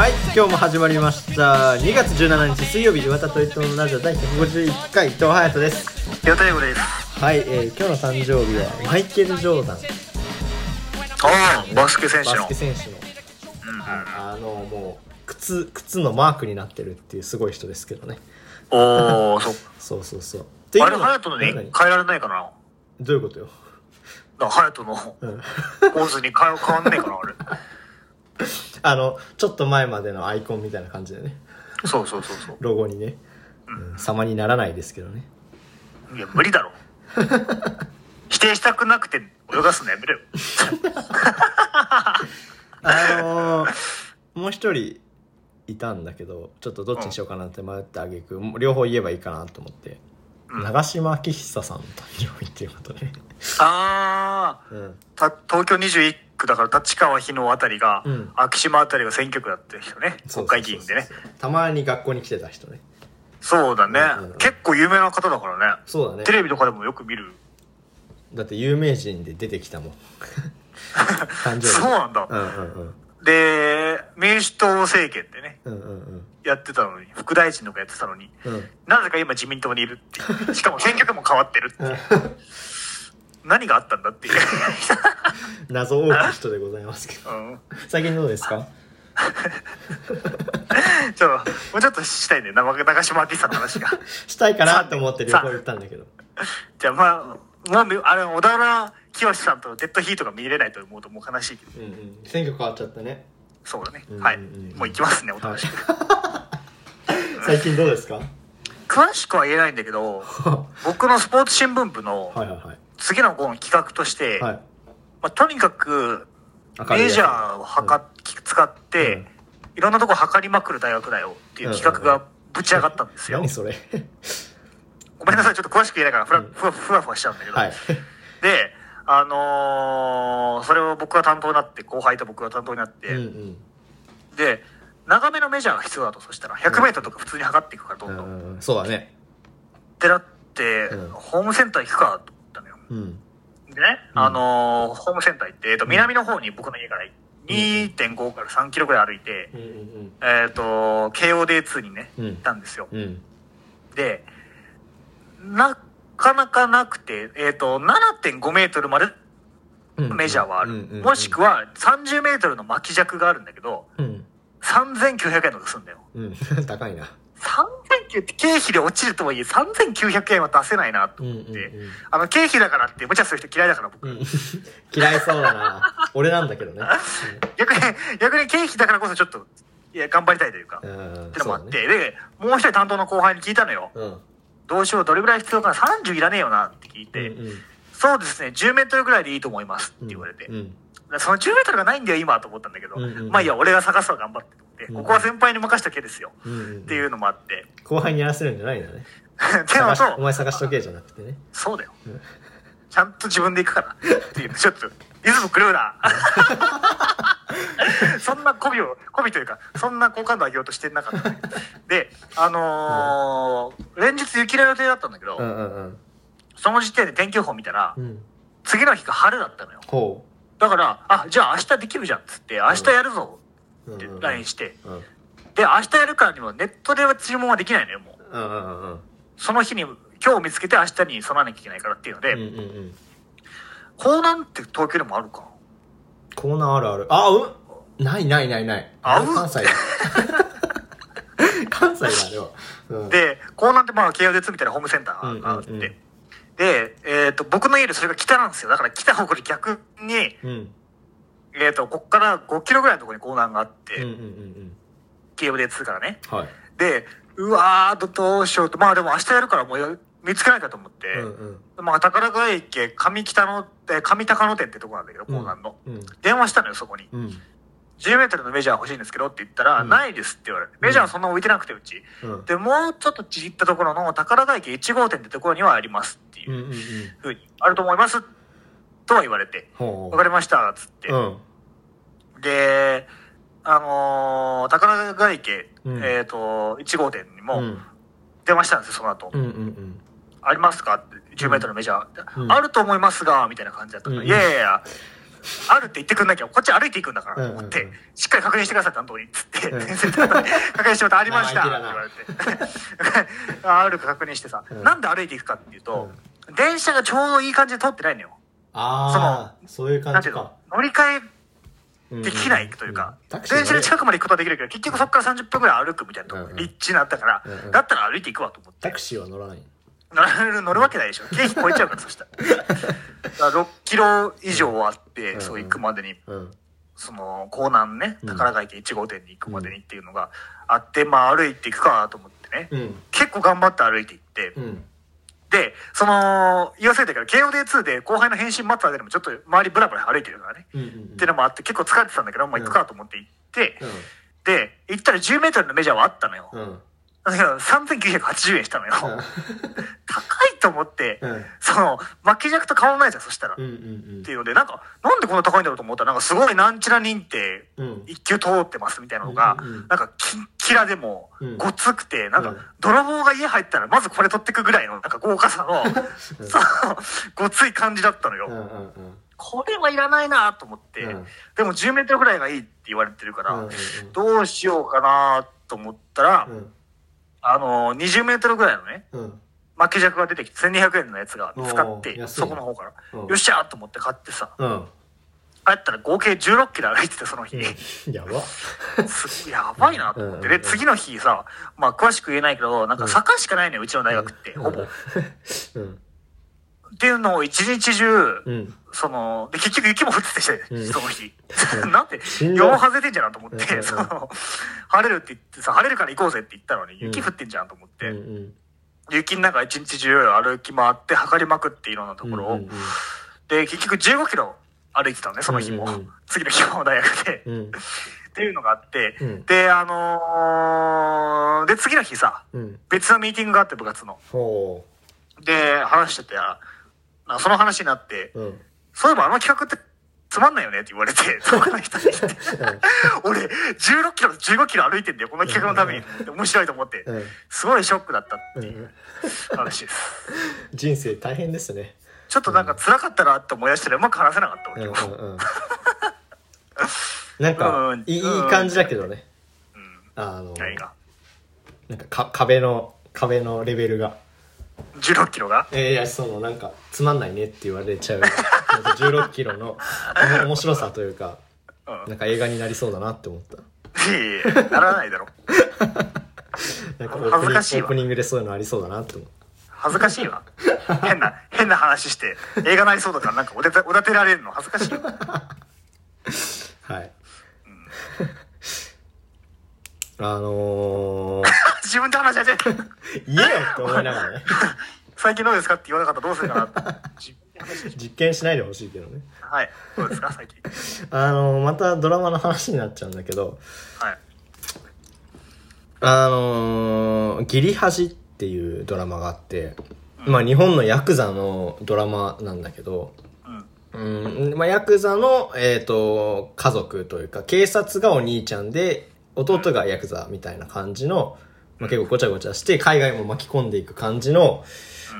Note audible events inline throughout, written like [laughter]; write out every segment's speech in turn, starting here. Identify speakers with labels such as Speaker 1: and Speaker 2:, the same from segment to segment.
Speaker 1: はい今日も始まりました。2月17日水曜日岩田と伊藤のラジオ第151回伊藤隼人です。
Speaker 2: 岩田英語です。
Speaker 1: はい、えー、今日の誕生日はマイケル・ジョーダン。
Speaker 2: ああ、バスケ選手の。
Speaker 1: バスケ。選手の。あのもう靴靴のマークになってるっていうすごい人ですけどね。
Speaker 2: おお、そっ [laughs]
Speaker 1: そうそうそう。
Speaker 2: あれ、
Speaker 1: の
Speaker 2: ハヤトのに変
Speaker 1: 何
Speaker 2: えられないかな？
Speaker 1: どういうことよ？
Speaker 2: だハヤトの
Speaker 1: うん。
Speaker 2: ポーズに変え変わんねえかな、あれ。[laughs] [laughs]
Speaker 1: あのちょっと前までのアイコンみたいな感じでね。
Speaker 2: そうそうそうそう。
Speaker 1: ロゴにね、うん、様にならないですけどね。
Speaker 2: いや、無理だろ。[laughs] 否定したくなくて泳がすのやめろよ。
Speaker 1: あのー、もう一人いたんだけどちょっとどっちにしようかなって迷ってあげく両方言えばいいかなと思って、
Speaker 2: うん。
Speaker 1: 長嶋昭久さんの誕生日っていうことね、
Speaker 2: あ
Speaker 1: うん、
Speaker 2: 東京21区だから立川日野あたりが、
Speaker 1: うん
Speaker 2: 昭島あたりが選挙区だった人ね。国会議員でね。
Speaker 1: たまに学校に来てた人ね
Speaker 2: そうだね、
Speaker 1: うんうんうん
Speaker 2: 結構有名な方だからね。
Speaker 1: そうだね
Speaker 2: テレビとかでもよく見る。
Speaker 1: だって有名人で出てきたもん [laughs] 誕生日
Speaker 2: そうなんだ。
Speaker 1: うんうんうん
Speaker 2: で、民主党政権でね、
Speaker 1: うんうんうん
Speaker 2: やってたのに、副大臣とかやってたのに、
Speaker 1: うん
Speaker 2: なぜか今自民党にいるっていう。しかも選挙区も変わってるっていう。[laughs] 何があったんだっていう。[laughs]
Speaker 1: 謎多き人でございますけど
Speaker 2: うん。
Speaker 1: 最近どうですか？
Speaker 2: ちょっと、もうちょっとしたいね。長長島明さんの話が。[laughs]
Speaker 1: したいかなと思って両方言ったんだけど
Speaker 2: じゃあまあ、もう、あれ、小田原清さんとデッドヒートが見れないと思うともう悲しいけど。
Speaker 1: うんうん選挙変わっちゃったね
Speaker 2: そうだね
Speaker 1: うん。
Speaker 2: はい。
Speaker 1: うんうん
Speaker 2: もう行きますね、おとなしく。[laughs]
Speaker 1: 最近どうですか？はい
Speaker 2: 詳しくは言えないんだけど、僕のスポーツ新聞部の
Speaker 1: はいはい
Speaker 2: 次の号の企画として、
Speaker 1: はい。
Speaker 2: まあ、とにかくメジャーをはか、使って、
Speaker 1: うん。
Speaker 2: いろんなとこ測りまくる大学だよっていう企画がぶち上がったんですよ。
Speaker 1: 何それ？
Speaker 2: ごめんなさい、ちょっと詳しく言えないからふら、
Speaker 1: うん。
Speaker 2: ふわふわふわしちゃうんだけど。
Speaker 1: はい。
Speaker 2: で、あのーそれを僕が担当になって、後輩と僕が担当になって、
Speaker 1: うんうん。
Speaker 2: で、長めのメジャーが必要だと、そしたら、100メートルとか普通に測っていくから、どんどん。
Speaker 1: そうだね。
Speaker 2: てなって、
Speaker 1: うん。
Speaker 2: ホームセンター行くかでね、
Speaker 1: うん。
Speaker 2: あのーホームセンター行って、えっと、南の方に僕の家から2.5から3キロぐらい歩いて、
Speaker 1: うんうん
Speaker 2: えっ、と、KOD2 にね、
Speaker 1: うん。
Speaker 2: 行ったんですよ。
Speaker 1: うん。
Speaker 2: で、なかなかなくて、えっ、と、7.5メートルまで
Speaker 1: うん。
Speaker 2: メジャーはある。
Speaker 1: うんうんうん
Speaker 2: もしくは30メートルの巻き尺があるんだけど、
Speaker 1: うん。
Speaker 2: 3900円とかするんだよ。
Speaker 1: うん。[laughs] 高いな。
Speaker 2: 3900って経費で落ちるとはいえ3900円は出せないなと
Speaker 1: うんうん
Speaker 2: 思って、
Speaker 1: うん。
Speaker 2: あの経費だからって無茶する人嫌いだから僕。
Speaker 1: うん。[laughs] 嫌いそうだな。俺なんだけどね。[laughs]
Speaker 2: 逆に、逆に経費だからこそちょっと、いや、頑張りたいというか、
Speaker 1: うん。うん
Speaker 2: ってのもあって、
Speaker 1: ね。
Speaker 2: で、もう一人担当の後輩に聞いたのよ。
Speaker 1: うん。
Speaker 2: どうしよう、どれぐらい必要かな ?30 いらねえよなって聞いて、
Speaker 1: うんうん。
Speaker 2: そうですね、10メートルぐらいでいいと思いますって言われて、
Speaker 1: うん。
Speaker 2: その10メートルがないんだよ、今と思ったんだけど、
Speaker 1: うんうんうん。
Speaker 2: まあいいや、俺が探すわ、頑張ってここは先輩に任しとけですよ、
Speaker 1: うん。うん
Speaker 2: っていうのもあって、
Speaker 1: 後輩にやらせるんじゃないんだね
Speaker 2: っていう。の
Speaker 1: 探しお
Speaker 2: と、
Speaker 1: 前探しとけじゃなくてね。
Speaker 2: そうだよ。
Speaker 1: うん。
Speaker 2: ちゃんと自分で行くから。っていう、ちょっと、リズム狂うな。[laughs] そんな媚びを、媚びというか、そんな好感度上げようとしてなかった。で、あのー連日雪の予定だったんだけど、
Speaker 1: うんうんうん。
Speaker 2: その時点で天気予報見たら、
Speaker 1: うん。
Speaker 2: 次の日が晴れだったのよ。
Speaker 1: ほ
Speaker 2: だから、あ、じゃあ明日できるじゃんっつって、明日やるぞって
Speaker 1: ううんうん。
Speaker 2: LINE して、
Speaker 1: うん。
Speaker 2: で、明日やるからにもネットで注文はできないのよ、もう。
Speaker 1: うんうんうん
Speaker 2: その日に、今日見つけて明日に備わなきゃいけないからっていうので、
Speaker 1: うんうんうん。
Speaker 2: 港南って東京でもあるか？な
Speaker 1: コーナーあるある。あうん。ないないないない。
Speaker 2: あう？ん
Speaker 1: 関西だ。[laughs] 関西だあれは。うん。
Speaker 2: で、港南ってまあ、京王鉄みたいなホームセンターがあって、
Speaker 1: うんうんうん。
Speaker 2: で、えっ、と、僕の家でそれが北なんですよ。だから北方向に逆に、
Speaker 1: うん
Speaker 2: えっ、と、こっから5キロぐらいのところに港南があって、
Speaker 1: うんうんうん
Speaker 2: 京王鉄からね。
Speaker 1: うんはい。
Speaker 2: で、うわーどどうしようと、まあでも明日やるからもうや見つけなきゃと思って、
Speaker 1: うんうん。
Speaker 2: まあ宝ヶ池上北の、え上高野店ってとこなんだけど、港南の。
Speaker 1: うん。
Speaker 2: 電話したのよ、そこに。
Speaker 1: うん。
Speaker 2: 10メートルのメジャー欲しいんですけどって言ったら、
Speaker 1: うん。
Speaker 2: ないですって言われて、メジャーそんな置いてなくてうち。
Speaker 1: うん。
Speaker 2: で、もうちょっとちぎったところの宝ヶ池1号店ってところにはありますっていう
Speaker 1: うんうんうん。
Speaker 2: ふうに、あると思いますとは言われて、わかりました、つって。
Speaker 1: うん。
Speaker 2: で、あのー宝ヶ池、
Speaker 1: うん。
Speaker 2: えっ、と、1号店にも
Speaker 1: うん。
Speaker 2: 電話したんですよ、その後。
Speaker 1: うんうん
Speaker 2: ありますか？って、10メートルのメジャー。
Speaker 1: うん。
Speaker 2: あると思いますが、みたいな感じだったから、
Speaker 1: うん
Speaker 2: いやいやいや、あるって言ってくんなきゃ、こっち歩いていくんだから、と思って、
Speaker 1: うんうん。うん
Speaker 2: しっかり確認してください、担当に、つって、
Speaker 1: うん。
Speaker 2: 先生と確認してもらって、ありました、って言われて。あるか確認してさ、
Speaker 1: うん。
Speaker 2: なんで歩いていくかっていうと、電車がちょうどいい感じで通ってないのよ。
Speaker 1: ああそういう感じか。
Speaker 2: 乗り換
Speaker 1: うん
Speaker 2: えできないというか、電車で近くまで行くことはできるけど、結局そこから30分ぐらい歩くみたいなとこ、
Speaker 1: うんうん。
Speaker 2: 立地になったから、
Speaker 1: うんうん。
Speaker 2: だったら歩いていくわと思って。
Speaker 1: タクシーは乗らない
Speaker 2: 乗る乗るわけないでしょ。[laughs] 経費超えちゃうから、そしたら。ら6キロ以上あって、
Speaker 1: うん
Speaker 2: そう行くまでに、
Speaker 1: うん。
Speaker 2: その、港南ね、
Speaker 1: うん。
Speaker 2: 宝ヶ池1号店に行くまでにっていうのがあって、まあ歩いていくかと思ってね。
Speaker 1: うん。
Speaker 2: 結構頑張って歩いていって、
Speaker 1: うん
Speaker 2: で、その、言わせてから、KOD2 で後輩の返信待つ間でもちょっと周りブラブラ歩いてるからね。
Speaker 1: うんうん
Speaker 2: っていうのもあって、結構疲れてたんだけど、まあ行くかと思って行って、
Speaker 1: う
Speaker 2: で、行ったら10メートルのメジャーはあったのよ。
Speaker 1: んうん
Speaker 2: だけど、3980円したのよ。高いと思って、
Speaker 1: うん
Speaker 2: その、巻き尺と変わらないじゃん、そしたら。
Speaker 1: うんう
Speaker 2: っ
Speaker 1: ん
Speaker 2: ていうので、なんか、なんでこんな高いんだろうと思ったら、なんかすごいなんちゃら認定、
Speaker 1: うん
Speaker 2: 一級通ってますみたいなのが、
Speaker 1: うんうんうん
Speaker 2: なんかキンキラでも
Speaker 1: うん、
Speaker 2: ごつくて、なんか
Speaker 1: うん、
Speaker 2: 泥棒が家入ったら、まずこれ取ってくぐらいの、なんか豪華さの、その、ごつい感じだったのよ。これはいらないなと思って、
Speaker 1: うん。
Speaker 2: でも10メートルぐらいがいいって言われてるから、どうしようかなと思ったら、
Speaker 1: うん。
Speaker 2: あの、20メートルぐらいのね、
Speaker 1: うん。
Speaker 2: 巻き尺が出てきて1200円のやつが見つかってそこの方から、
Speaker 1: うん。
Speaker 2: よっしゃーと思って買ってさ。
Speaker 1: うん
Speaker 2: 帰ったら合計16キロ歩いててその日、
Speaker 1: やば。
Speaker 2: すやばいなと思って、
Speaker 1: うん
Speaker 2: で次の日さまあ詳しく言えないけどなんか坂しかないのようちの大学って、ほぼ、っ
Speaker 1: うん。
Speaker 2: ていうのを一日中、
Speaker 1: うん。
Speaker 2: そので結局雪も降っててして、
Speaker 1: うん。
Speaker 2: その日。[laughs] なんて
Speaker 1: しんどい。
Speaker 2: 世外れてんじゃんと思って、
Speaker 1: うんうんうん。
Speaker 2: その晴れるって言ってさ晴れるから行こうぜって言ったのに雪
Speaker 1: うん。
Speaker 2: 降ってんじゃんと思って、
Speaker 1: うんうん。
Speaker 2: 雪の中一日中歩き回って測りまくっていろんなところを、
Speaker 1: うんうん
Speaker 2: で、結局15キロ歩いてたのね、その日も。
Speaker 1: うんうんうん
Speaker 2: 次の日も大学で。
Speaker 1: うん
Speaker 2: っていうのがあって、
Speaker 1: うん
Speaker 2: で、あのーで、次の日さ、
Speaker 1: うん
Speaker 2: 別のミーティングがあって部活の。
Speaker 1: ほ
Speaker 2: で、話してて、あなんかその話になって、そういえばあの企画ってつまんないよねって言われて、[laughs] 他の人に言って。俺、16キロと15キロ歩いてんだよ、この企画のために。面白いと思って。
Speaker 1: うん
Speaker 2: すごいショックだった
Speaker 1: うんうん
Speaker 2: 話です。
Speaker 1: 人生大変ですね
Speaker 2: ちょっとなんか辛かったなって思い出したらうまく話せなかった、
Speaker 1: うん。うんうん。[laughs] なんか
Speaker 2: うん
Speaker 1: いい感じだけどね。
Speaker 2: うん。
Speaker 1: あの
Speaker 2: 何が？
Speaker 1: なんかか壁の壁のレベルが。
Speaker 2: 16キロが？
Speaker 1: えーいやそのなんかつまんないねって言われちゃう。[laughs] なんか16キロの [laughs] 面白さというか
Speaker 2: うん。
Speaker 1: なんか映画になりそうだなって思った。
Speaker 2: いやいやならないだろ。
Speaker 1: なんかオープニングでそういうのありそうだなって思った
Speaker 2: 恥ずかしいわ。変な、変な話して、映画なりそうだからなんかおだて、おだてられるの恥ずかしいわ。
Speaker 1: はい、あのー、[laughs]
Speaker 2: 自分で話し始めた。
Speaker 1: 言えよって思いながらね
Speaker 2: 最近どうですかって言わなかったらどうするかな
Speaker 1: 実験しないでほしいけどね
Speaker 2: たはい。どうですか？最近。
Speaker 1: あのー、またドラマの話になっちゃうんだけど
Speaker 2: はい。
Speaker 1: あのー、ギリハジっていうドラマがあって、まあ日本のヤクザのドラマなんだけど、
Speaker 2: うん。
Speaker 1: うん、まあヤクザの、えっ、と、家族というか、警察がお兄ちゃんで、弟がヤクザみたいな感じの、まあ結構ごちゃごちゃして、海外も巻き込んでいく感じの、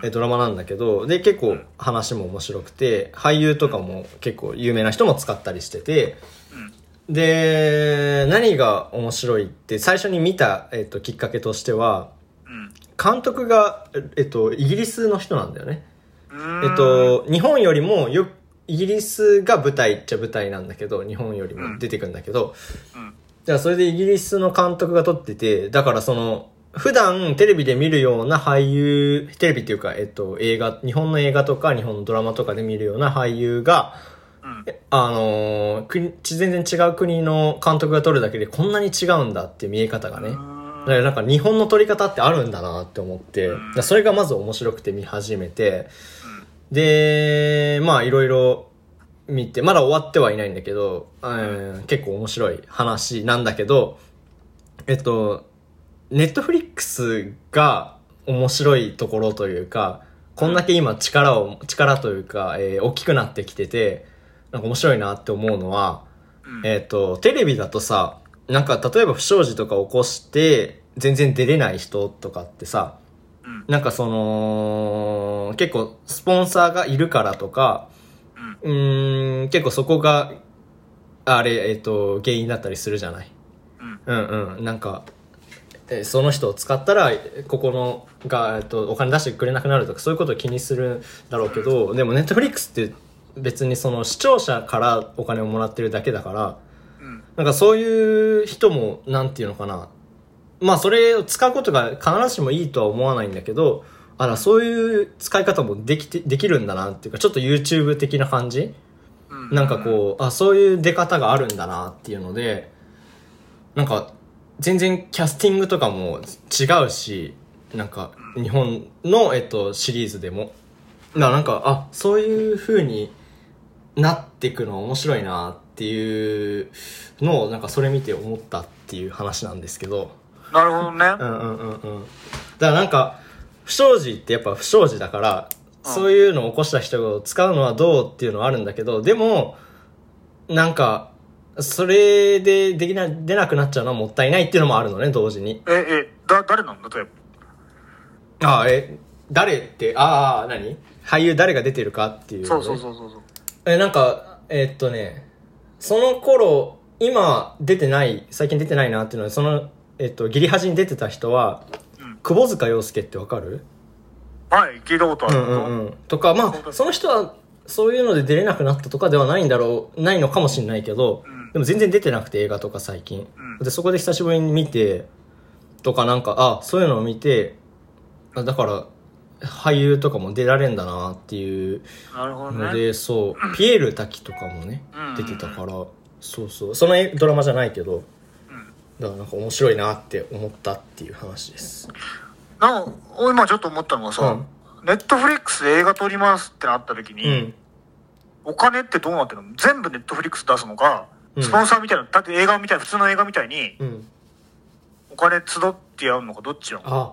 Speaker 1: えドラマなんだけど、で、結構話も面白くて、俳優とかも結構有名な人も使ったりしてて、で、何が面白いって、最初に見た、えっ、と、きっかけとしては、監督が、えっと、イギリスの人なんだよね。
Speaker 2: うん。
Speaker 1: えっ、と、日本よりもよ、イギリスが舞台っちゃ舞台なんだけど、日本よりも出てくんだけど、
Speaker 2: うん。
Speaker 1: じゃあそれでイギリスの監督が撮ってて、だからその、普段テレビで見るような俳優、テレビっていうか、えっと、映画、日本の映画とか日本のドラマとかで見るような俳優が、
Speaker 2: うん。
Speaker 1: あの全然違う国の監督が撮るだけでこんなに違うんだっていう見え方がね。だからなんか日本の撮り方ってあるんだなって思って、それがまず面白くて見始めて、で、まあいろいろ見て、まだ終わってはいないんだけど、うん、結構面白い話なんだけど、えっと、ネットフリックスが面白いところというか、こんだけ今力を、力というか、えー大きくなってきてて、なんか面白いなって思うのは、えっと、テレビだとさ、なんか例えば不祥事とか起こして、全然出れない人とかってさ、なんかその、結構スポンサーがいるからとか、うーん、結構そこが、あれ、えっ、と、原因だったりするじゃない？うんうん。なんか、えーその人を使ったら、ここのが、えっと、お金出してくれなくなるとか、そういうことを気にするだろうけど、でもネットフリックスって別にその視聴者からお金をもらってるだけだから、なんかそういう人も、なんていうのかな。まあそれを使うことが必ずしもいいとは思わないんだけど、あら、そういう使い方もできて、できるんだなっていうか、ちょっと YouTube 的な感じ？なんかこう、あ、そういう出方があるんだなっていうので、なんか、全然キャスティングとかも違うし、なんか、日本の、えっと、シリーズでも。だからなんか、あ、そういう風になっていくの面白いなっていうのを、なんかそれ見て思ったっていう話なんですけど。
Speaker 2: なるほどね。
Speaker 1: うんうんうんうん。だからなんか、不祥事ってやっぱ不祥事だから、そういうのを起こした人を使うのはどうっていうのはあるんだけど、でも、なんか、それでできな、出なくなっちゃうのはもったいないっていうのもあるのね、同時に。
Speaker 2: え、え、だ、誰なんだ？例えば。
Speaker 1: ああ、え、誰って、ああ、何？俳優誰が出てるかっていう、
Speaker 2: そうそうそうそうそう。
Speaker 1: え、なんか、えっとね、その頃、今出てない、最近出てないなっていうのは、その、えっと、ギリハジに出てた人は、窪塚洋介ってわかる？
Speaker 2: はい、聞いたことある。
Speaker 1: うんうんうん。とか、まあ、その人は、そういうので出れなくなったとかではないんだろう、ないのかもしれないけど、でも全然出てなくて映画とか最近。で、そこで久しぶりに見て、とかなんか、あ、そういうのを見て、あだから、俳優とかも出られんだなっていう。ので、そう、[clears throat] ピエール滝とかもね
Speaker 2: うん、
Speaker 1: 出てたから、そうそう、そのえドラマじゃないけど、だからなんか面白いなって思ったっていう話です。
Speaker 2: なんか、俺今ちょっと思ったのがさ、ネットフリックスで映画撮りますってなった時に、
Speaker 1: うん。
Speaker 2: お金ってどうなってるの？全部ネットフリックス出すのか、
Speaker 1: うん
Speaker 2: スポンサーみたいな、だって映画みたいな、普通の映画みたいに、
Speaker 1: うん。
Speaker 2: お金集ってやるのかどっちなの？
Speaker 1: あ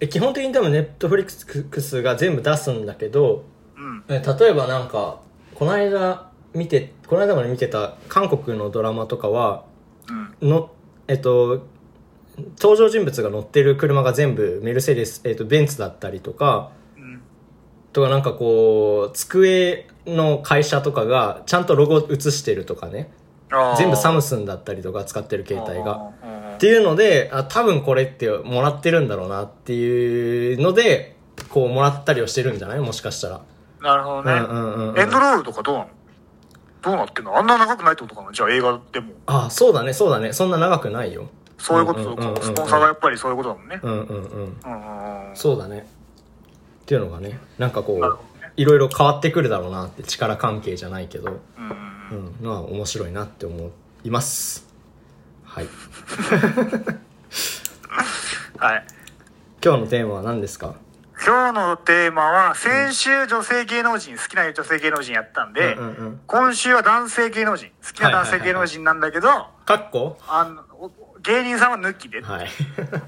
Speaker 1: え基本的に多分ネットフリックスが全部出すんだけど
Speaker 2: うん。
Speaker 1: え例えばなんかこの間見てこの間まで見てた韓国のドラマとかは
Speaker 2: うん。
Speaker 1: のえっと登場人物が乗ってる車が全部メルセデス、えっと、ベンツだったりとか
Speaker 2: うん。と
Speaker 1: とかなんかこう机の会社とかがちゃんとロゴ写してるとかね全部サムスンだったりとか使ってる携帯が。っていうので、あ、多分これってもらってるんだろうなっていうので、こうもらったりをしてるんじゃない？もしかしたら。
Speaker 2: なるほどね。
Speaker 1: うんうんうんうん
Speaker 2: エンドロールとかどうなの？どうなってんの？あんな長くないってことかな？じゃあ映画でも。
Speaker 1: あ、そうだね、そうだね。そんな長くないよ。
Speaker 2: そういうこと
Speaker 1: うんうんうんうん
Speaker 2: か。スポンサーがやっぱりそういうことだもんね。
Speaker 1: うんうんうん。
Speaker 2: うんうんうん。
Speaker 1: そうだね。っていうのがね、なんかこう
Speaker 2: ね、
Speaker 1: いろいろ変わってくるだろうなって力関係じゃないけど、
Speaker 2: うんうんうん
Speaker 1: うん、のは面白いなって思います。はい。[laughs]
Speaker 2: はい。
Speaker 1: 今日のテーマは何ですか？
Speaker 2: 今日のテーマは、先週女性芸能人、好きな女性芸能人やったんで、
Speaker 1: うんうんうん。
Speaker 2: 今週は男性芸能人、好きな男性芸能人なんだけど、
Speaker 1: かっこ
Speaker 2: あの、お芸人さんは抜きで、
Speaker 1: はい。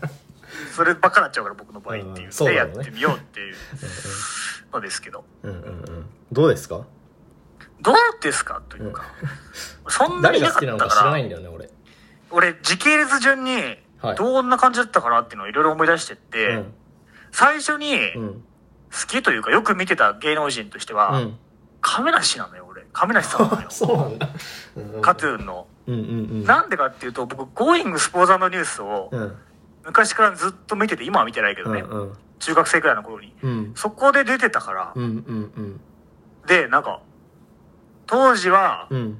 Speaker 1: [laughs]
Speaker 2: そればっかなっちゃうから僕の場合っていう。
Speaker 1: うんそう
Speaker 2: でやってみようっていうのですけど。
Speaker 1: うんうんうん。どうですか？
Speaker 2: どうですか？というか、そんなに
Speaker 1: 誰が好きな
Speaker 2: いなかったから。
Speaker 1: のか知らない、んだよね、俺。
Speaker 2: 俺時系列順に
Speaker 1: はい
Speaker 2: どんな感じだったかなっていうのをいろいろ思い出してって、
Speaker 1: うん。
Speaker 2: 最初に
Speaker 1: うん。
Speaker 2: 好きというかよく見てた芸能人としては、
Speaker 1: うん。
Speaker 2: 亀梨なのよ俺亀梨さんなのよ [laughs]
Speaker 1: そうなんだ。
Speaker 2: カトゥーンの、
Speaker 1: うんうんうん。
Speaker 2: なんでかっていうと僕「Going スポーツニュース」を
Speaker 1: うん。
Speaker 2: 昔からずっと見てて今は見てないけどね、
Speaker 1: うんうん。
Speaker 2: 中学生くらいの頃に
Speaker 1: うん。
Speaker 2: そこで出てたから、
Speaker 1: うんうんうん。
Speaker 2: でなんか当時は
Speaker 1: うん。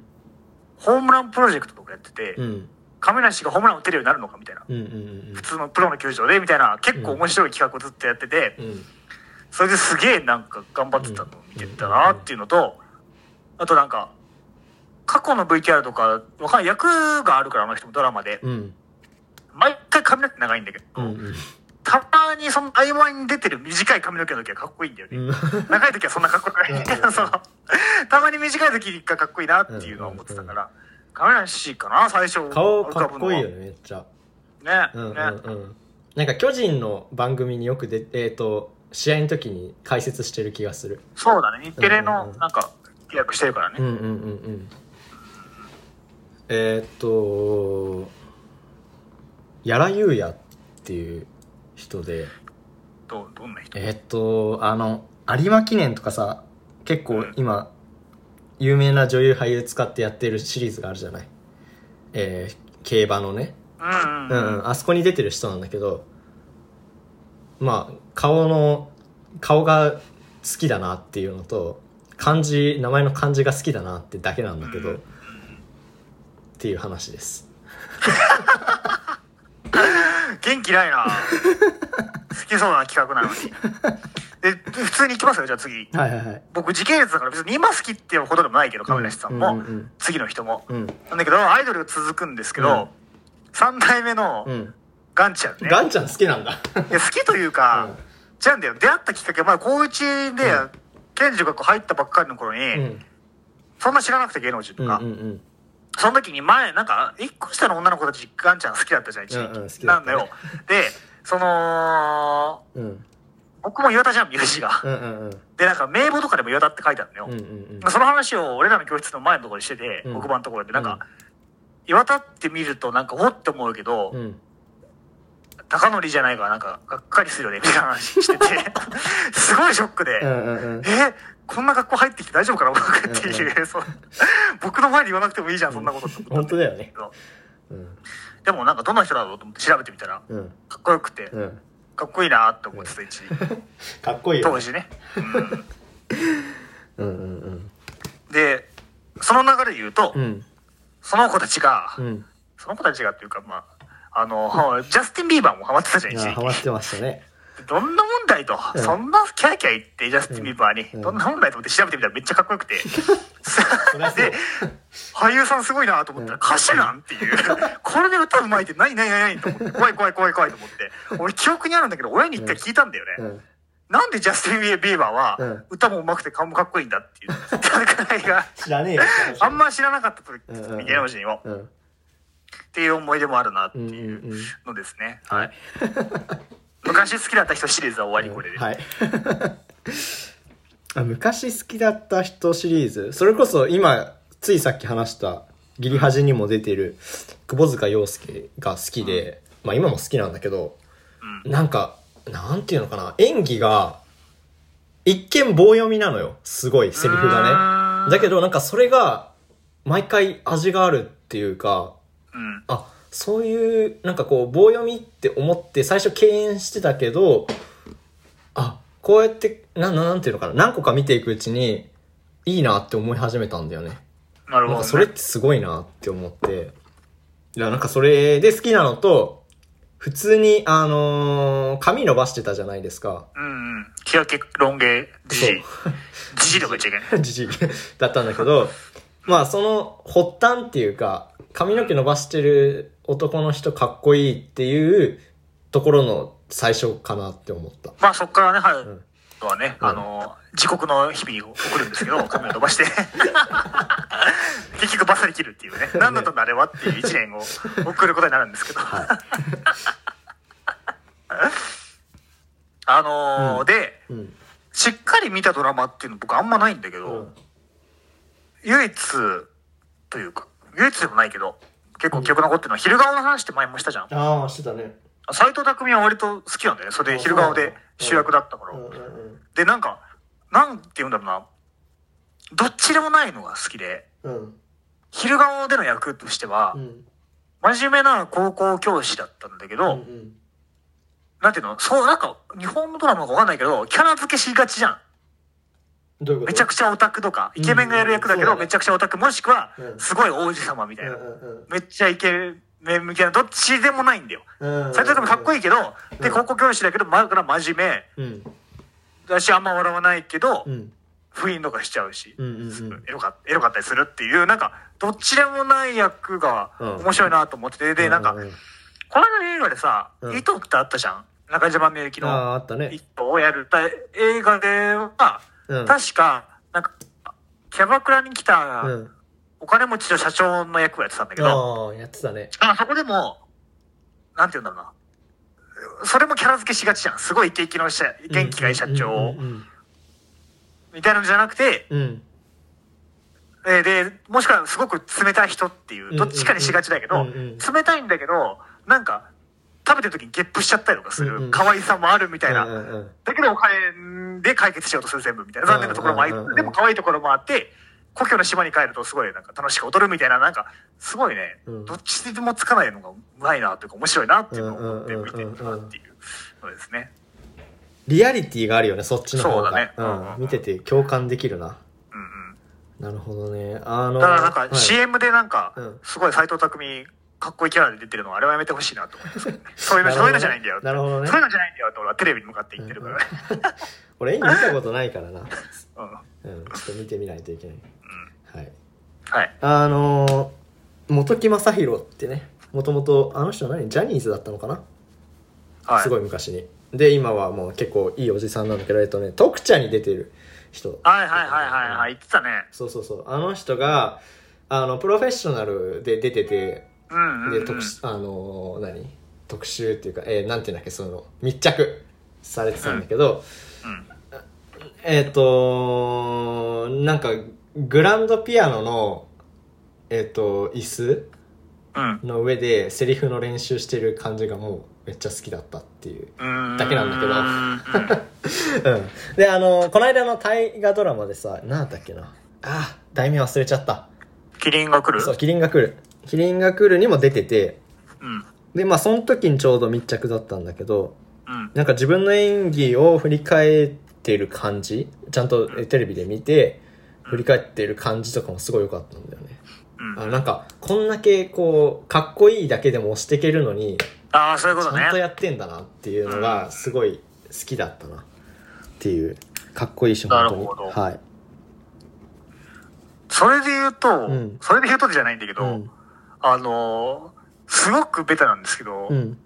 Speaker 2: ホームランプロジェクトとかやってて、
Speaker 1: うん。
Speaker 2: 亀梨がホームラン打てるようになるのかみたいな
Speaker 1: うんうん
Speaker 2: 普通のプロの球場でみたいな結構面白い企画をずっとやってて、
Speaker 1: うん。うん。
Speaker 2: それですげえなんか頑張ってたのを見てたなっていうのと、あとなんか、過去の VTR とか、わかんない、役があるからあの人もドラマで、
Speaker 1: うん。
Speaker 2: 毎回髪の毛長いんだけど、
Speaker 1: うんうん。
Speaker 2: たまにその合間に出てる短い髪の毛の時はかっこいいんだよね。
Speaker 1: うん
Speaker 2: 長い時はそんなかっこよくない [laughs] その、たまに短い時がかっこいいなっていうのは思ってたから、亀梨かな、最初。
Speaker 1: 顔かっこいいよ
Speaker 2: ね。
Speaker 1: ねめっちゃ
Speaker 2: ね。
Speaker 1: うんうん
Speaker 2: ね。
Speaker 1: うんなんか巨人の番組によくでえっ、と試合の時に解説してる気がする
Speaker 2: そうだね。日テレのなんか契約してるからね。
Speaker 1: うんうんうんうんえーっとやらゆうやっていう人で
Speaker 2: ど、どんな人？
Speaker 1: えーっとあの有馬記念とかさ結構今有名な女優俳優使ってやってるシリーズがあるじゃない？えー競馬のね。
Speaker 2: うんうん
Speaker 1: あそこに出てる人なんだけどまあ顔の顔が好きだなっていうのと漢字名前の漢字が好きだなってだけなんだけど、
Speaker 2: うん。
Speaker 1: っていう話です。[laughs]
Speaker 2: 元気ないな好きそうな企画なのに。で、普通に行きますよ、じゃあ次。
Speaker 1: はいはいはい。
Speaker 2: 僕時系列だから別に今好きっていうほどでもないけど、亀梨さんも、
Speaker 1: うんうんうん。
Speaker 2: 次の人も。
Speaker 1: うん。
Speaker 2: なんだけど、アイドルが続くんですけど、三代目の
Speaker 1: うん。
Speaker 2: ガンちゃんね。
Speaker 1: ガンちゃん好きなんだ。
Speaker 2: いや好きというか、
Speaker 1: うん。
Speaker 2: じゃんだよ。出会ったきっかけは、まあ、高一で、
Speaker 1: うん。
Speaker 2: ケンジが入ったばっかりの頃に、
Speaker 1: うん。
Speaker 2: そんな知らなくて芸能人と
Speaker 1: うん
Speaker 2: か、
Speaker 1: うん。
Speaker 2: その時に前、なんか、一個下の女の子たち、ガンちゃん好きだったじゃん、一時期。
Speaker 1: うんうん
Speaker 2: なんだよ。で、その、
Speaker 1: うん。うん
Speaker 2: 僕も岩田じゃん、名字が。
Speaker 1: うんうんうん。
Speaker 2: で、なんか、名簿とかでも岩田って書いてあるのよ。
Speaker 1: うんうん
Speaker 2: その話を俺らの教室の前のところにしてて、
Speaker 1: うん。
Speaker 2: 黒板のところで、なんか、
Speaker 1: うん。
Speaker 2: 岩田って見るとなんか、おって思うけど、
Speaker 1: うん。
Speaker 2: 高則じゃないからなんか、がっかりするよね、みたいな話してて、[laughs] すごいショックで、
Speaker 1: うんうんうん。
Speaker 2: えこんな学校入ってきて大丈夫かな僕って
Speaker 1: うん
Speaker 2: いう、僕の前で言わなくてもいいじゃん、そんなこと
Speaker 1: 本当だよね
Speaker 2: でもなんかどんな人だろうと思って調べてみたら、
Speaker 1: うん。
Speaker 2: かっこよくて、
Speaker 1: うん。
Speaker 2: かっこいいなって思ってた一時 [laughs]
Speaker 1: かっこいいよね。
Speaker 2: 当時ね。[laughs]
Speaker 1: うん。うんうん
Speaker 2: で、その流れで言うと、
Speaker 1: うん。
Speaker 2: その子たちが、
Speaker 1: うん。
Speaker 2: その子たちがっていうか、まあ、あの、ジャスティン・ビーバーもハマってたじゃん、一時
Speaker 1: ハマってましたね
Speaker 2: どんなもんだいと、
Speaker 1: うん。
Speaker 2: そんなキャーキャー言って、ジャスティン・ビーバーに、
Speaker 1: うん。
Speaker 2: どんなもんだいと思って調べてみたらめっちゃかっこよくて。[laughs] で、俳優さんすごいなと思ったら、歌手なんっていう。これで歌うまいって何何何と思って、怖い怖い怖い怖いと思って。俺記憶にあるんだけど、親に一回聞いたんだよね。
Speaker 1: うん。
Speaker 2: なんでジャスティン・ビーバーは
Speaker 1: うん。
Speaker 2: 歌も上手くて顔もかっこいいんだっていう。戦いが。
Speaker 1: 知らねえよ。
Speaker 2: あんま知らなかった時
Speaker 1: うんうん。うん。
Speaker 2: 芸能人を
Speaker 1: うん。
Speaker 2: っていう思い出もあるなっていう
Speaker 1: うん。
Speaker 2: のですね。はい。[laughs] 昔好きだった人シリーズは終わりこれで。
Speaker 1: はい。[laughs] あ昔好きだった人シリーズ？それこそ今ついさっき話したギリ端にも出てる窪塚洋介が好きで、まあ今も好きなんだけど、なんかなんていうのかな？演技が一見棒読みなのよ。すごいセリフがね。だけどなんかそれが毎回味があるっていうか
Speaker 2: うん。
Speaker 1: あそういうなんかこう棒読みって思って最初敬遠してたけどあこうやってなななんていうのかな何個か見ていくうちにいいなって思い始めたんだよね
Speaker 2: なるほど、ね。
Speaker 1: それってすごいなって思っていやなんかそれで好きなのと普通にあのー髪伸ばしてたじゃないですか
Speaker 2: うんうん。日焼けロン毛じじい。[laughs] じじいとか言っちゃいけない。[laughs]
Speaker 1: じじい [laughs] だったんだけど、まあその発端っていうか、髪の毛伸ばしてる男の人かっこいいっていうところの最初かなって思った。
Speaker 2: まあそっからね、はい。
Speaker 1: ん
Speaker 2: とはね、
Speaker 1: うん
Speaker 2: あの、自国の日々を送るんですけど、[laughs] 髪を伸ばして。結局バッサリ切るっていうね。何だったんだあれはっていう一年を送ることになるんですけど。[laughs] あのー
Speaker 1: うん
Speaker 2: で、
Speaker 1: うん。
Speaker 2: しっかり見たドラマっていうの僕あんまないんだけど、
Speaker 1: うん。
Speaker 2: 唯一というか、唯一でもないけど、結構記憶残ってるのは、昼顔の話って前もしたじゃん。
Speaker 1: ああ、してたね。
Speaker 2: 斎藤匠は割と好きなんだよね。それで昼顔で主役だったから。
Speaker 1: うんうん
Speaker 2: で、なんか、なんて言うんだろうな。どっちでもないのが好きで、
Speaker 1: うん。うん。
Speaker 2: 昼顔での役としては
Speaker 1: う、ん。
Speaker 2: 真面目な高校教師だったんだけど、
Speaker 1: うん。
Speaker 2: なんていうのそう、なんか、日本のドラマかわかんないけど、キャラ付けしがちじゃん。
Speaker 1: どういうこと？
Speaker 2: めちゃくちゃオタクとか、イケメンがやる役だけど、
Speaker 1: うん
Speaker 2: めちゃくちゃオタク、もしくは
Speaker 1: う、ん
Speaker 2: すごい王子様みたいな。めっちゃイケメン向けな、どっちでもないんだよ。斎藤君かっこいいけど、で、
Speaker 1: うん
Speaker 2: 高校教師だけど、前から真面目。
Speaker 1: うん。
Speaker 2: だし、あんま笑わないけど
Speaker 1: う、ん。
Speaker 2: 不倫とかしちゃうし、エロか、エロかったりするっていう、なんか、どっちでもない役が
Speaker 1: うん
Speaker 2: 面白いなと思ってて、で、なんか、この間の映画でさ、
Speaker 1: うん
Speaker 2: 糸ってあったじゃん。中島みゆき
Speaker 1: ああ、
Speaker 2: の
Speaker 1: あったね。
Speaker 2: 人をやるた映画では、
Speaker 1: うん。
Speaker 2: 確か、なんか、キャバクラに来
Speaker 1: う
Speaker 2: た
Speaker 1: ん。
Speaker 2: お金持ちの社長の役をやってたんだけど、
Speaker 1: ああ、やってたね。
Speaker 2: あそこでも、なんて言うんだろうな。それもキャラ付けしがちじゃん。すごいイケイケの社元気がいい社長
Speaker 1: うん。
Speaker 2: みたいなのじゃなくて、
Speaker 1: うん。うん
Speaker 2: えーで、もしくはすごく冷たい人っていう、どっちかにしがちだけど、
Speaker 1: うんうんうん
Speaker 2: 冷たいんだけど、なんか、食べてる時にゲップしちゃったりとかする可愛さもあるみたいな。だけどお金で解決しようとする全部みたいな。残念なところもありでも可愛いところもあって、故郷の島に帰るとすごいなんか楽しく踊るみたいな、なんか、すごいね、
Speaker 1: うん
Speaker 2: どっちでもつかないのがうまいなというか面白いなっていうのを思って見てるなっていうのですね。
Speaker 1: リアリティがあるよね、そっちの方が。
Speaker 2: そうだね
Speaker 1: うん。見てて共感できるな。
Speaker 2: うんうん。
Speaker 1: なるほどね。あの、
Speaker 2: だからなんか
Speaker 1: はい
Speaker 2: CM でなんか
Speaker 1: うん、
Speaker 2: すごい斎藤匠かっこいいキャラで出てるのはあれはやめてほしいなと思います。[laughs] そういうの、
Speaker 1: なるほど
Speaker 2: そういうのじゃないんだよ。
Speaker 1: なるほどね
Speaker 2: そういうのじゃないんだよって俺はテレビに向かって言ってるからね。[laughs]
Speaker 1: 俺、演技見たことないからな。
Speaker 2: うん。
Speaker 1: うん。ちょっと見てみないといけない。はい。
Speaker 2: はい。
Speaker 1: あのー、本木正宏ってね、もともと、あの人何？ジャニーズだったのかな、
Speaker 2: はい。
Speaker 1: すごい昔に。で、今はもう結構いいおじさんなんだけど、えっとね、特茶に出てる人。
Speaker 2: はいはいはいはいはい。言ってたね。
Speaker 1: そうそうそう。あの人が、あの、プロフェッショナルで出てて、
Speaker 2: うんうん、うん。
Speaker 1: で、特殊、あのー、何？特集っていうか、えー、なんていうんだっけ、その、密着されてたんだけど、
Speaker 2: うん。
Speaker 1: えっ、となんか、グランドピアノの、えっ、と、椅子
Speaker 2: うん。
Speaker 1: の上でセリフの練習してる感じがもうめっちゃ好きだったっていう。
Speaker 2: うん。
Speaker 1: だけなんだけど
Speaker 2: うん [laughs]
Speaker 1: うん。で、あの、この間の大河ドラマでさ、なんだっけな？あ、題名忘れちゃった。
Speaker 2: キリンが来る？
Speaker 1: そう、キリンが来る。キリンが来るにも出てて、
Speaker 2: うん。
Speaker 1: で、まあ、その時にちょうど密着だったんだけど、
Speaker 2: うん。
Speaker 1: なんか自分の演技を振り返ってる感じ、ちゃんとえテレビで見て、振り返ってる感じとかもすごい良かったんだよね。
Speaker 2: うん。
Speaker 1: あなんか、こんだけこう、かっこいいだけでも押していけるのに、
Speaker 2: ああ、そういうことね
Speaker 1: ちゃんと。やってんだなっていうのが、すごい好きだったな。っていう、かっこいいし、本当に。
Speaker 2: なるほど
Speaker 1: はい。
Speaker 2: それで言うと、
Speaker 1: うん
Speaker 2: それで言うとじゃないんだけど、
Speaker 1: うん。
Speaker 2: あのーすごくベタなんですけど、
Speaker 1: うん。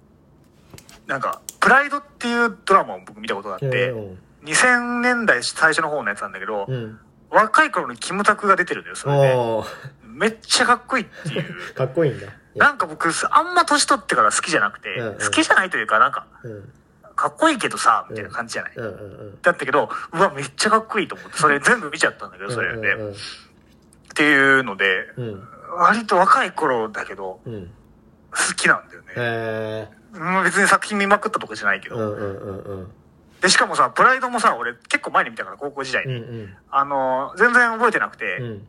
Speaker 2: なんか、プライドっていうドラマを僕見たことがあって、
Speaker 1: うん。
Speaker 2: 2000年代最初の方のやつなんだけど、
Speaker 1: うん。
Speaker 2: 若い頃にキムタクが出てるんだよ、それで。
Speaker 1: おー、
Speaker 2: めっちゃかっこいいっていう。[laughs]
Speaker 1: かっこいいんだ。
Speaker 2: なんか僕、あんま年取ってから好きじゃなくて、
Speaker 1: うんうん
Speaker 2: 好きじゃないというか、なんか、
Speaker 1: うん。
Speaker 2: かっこいいけどさ、みたいな感じじゃない。
Speaker 1: うんうんうん。
Speaker 2: だったけど、うわ、めっちゃかっこいいと思って、それ全部見ちゃったんだけど、それで。
Speaker 1: うん
Speaker 2: っていうので、
Speaker 1: うん。
Speaker 2: 割と若い頃だけど、
Speaker 1: うん。うん。
Speaker 2: 好きなんだよね。
Speaker 1: え
Speaker 2: うん別に作品見まくったとかじゃないけ
Speaker 1: ー。
Speaker 2: ど。
Speaker 1: うんうんうんうん。
Speaker 2: で、しかもさ、プライドもさ、俺結構前に見たから、高校時代
Speaker 1: うん
Speaker 2: に。
Speaker 1: うん。
Speaker 2: あの、全然覚えてなくて、
Speaker 1: うん。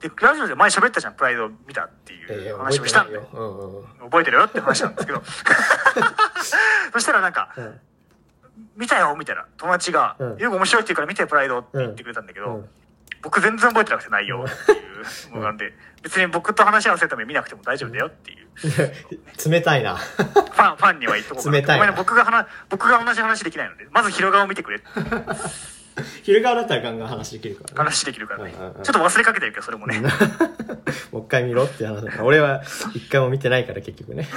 Speaker 2: で、ラジオで前喋ったじゃん、プライド見たってい
Speaker 1: えー、
Speaker 2: う話をしたんだよ。
Speaker 1: 覚え。うんうん
Speaker 2: 覚えてるよって話なんですけど。[laughs] そしたらなんか、
Speaker 1: うん。
Speaker 2: 見たよみたいな友達が、
Speaker 1: うん
Speaker 2: よく面白いって言うから見てプライドって言ってくれたんだけど、
Speaker 1: うん
Speaker 2: 僕全然覚えてなくて内容っていうのなんで、別に僕と話し合わせるために見なくても大丈夫だよっていう。[laughs]
Speaker 1: 冷たいな。
Speaker 2: ファン、ファンには言っとこうかな。
Speaker 1: 冷たいな
Speaker 2: 僕が話、僕が同じ話できないので、まず広川を見てくれって [laughs]
Speaker 1: 昼側だったらガンガン話できるからね。
Speaker 2: 話できるからね。
Speaker 1: うんうんうん
Speaker 2: ちょっと忘れかけてるけど、それもね。[laughs]
Speaker 1: もう一回見ろって話俺は一回も見てないから結局ね。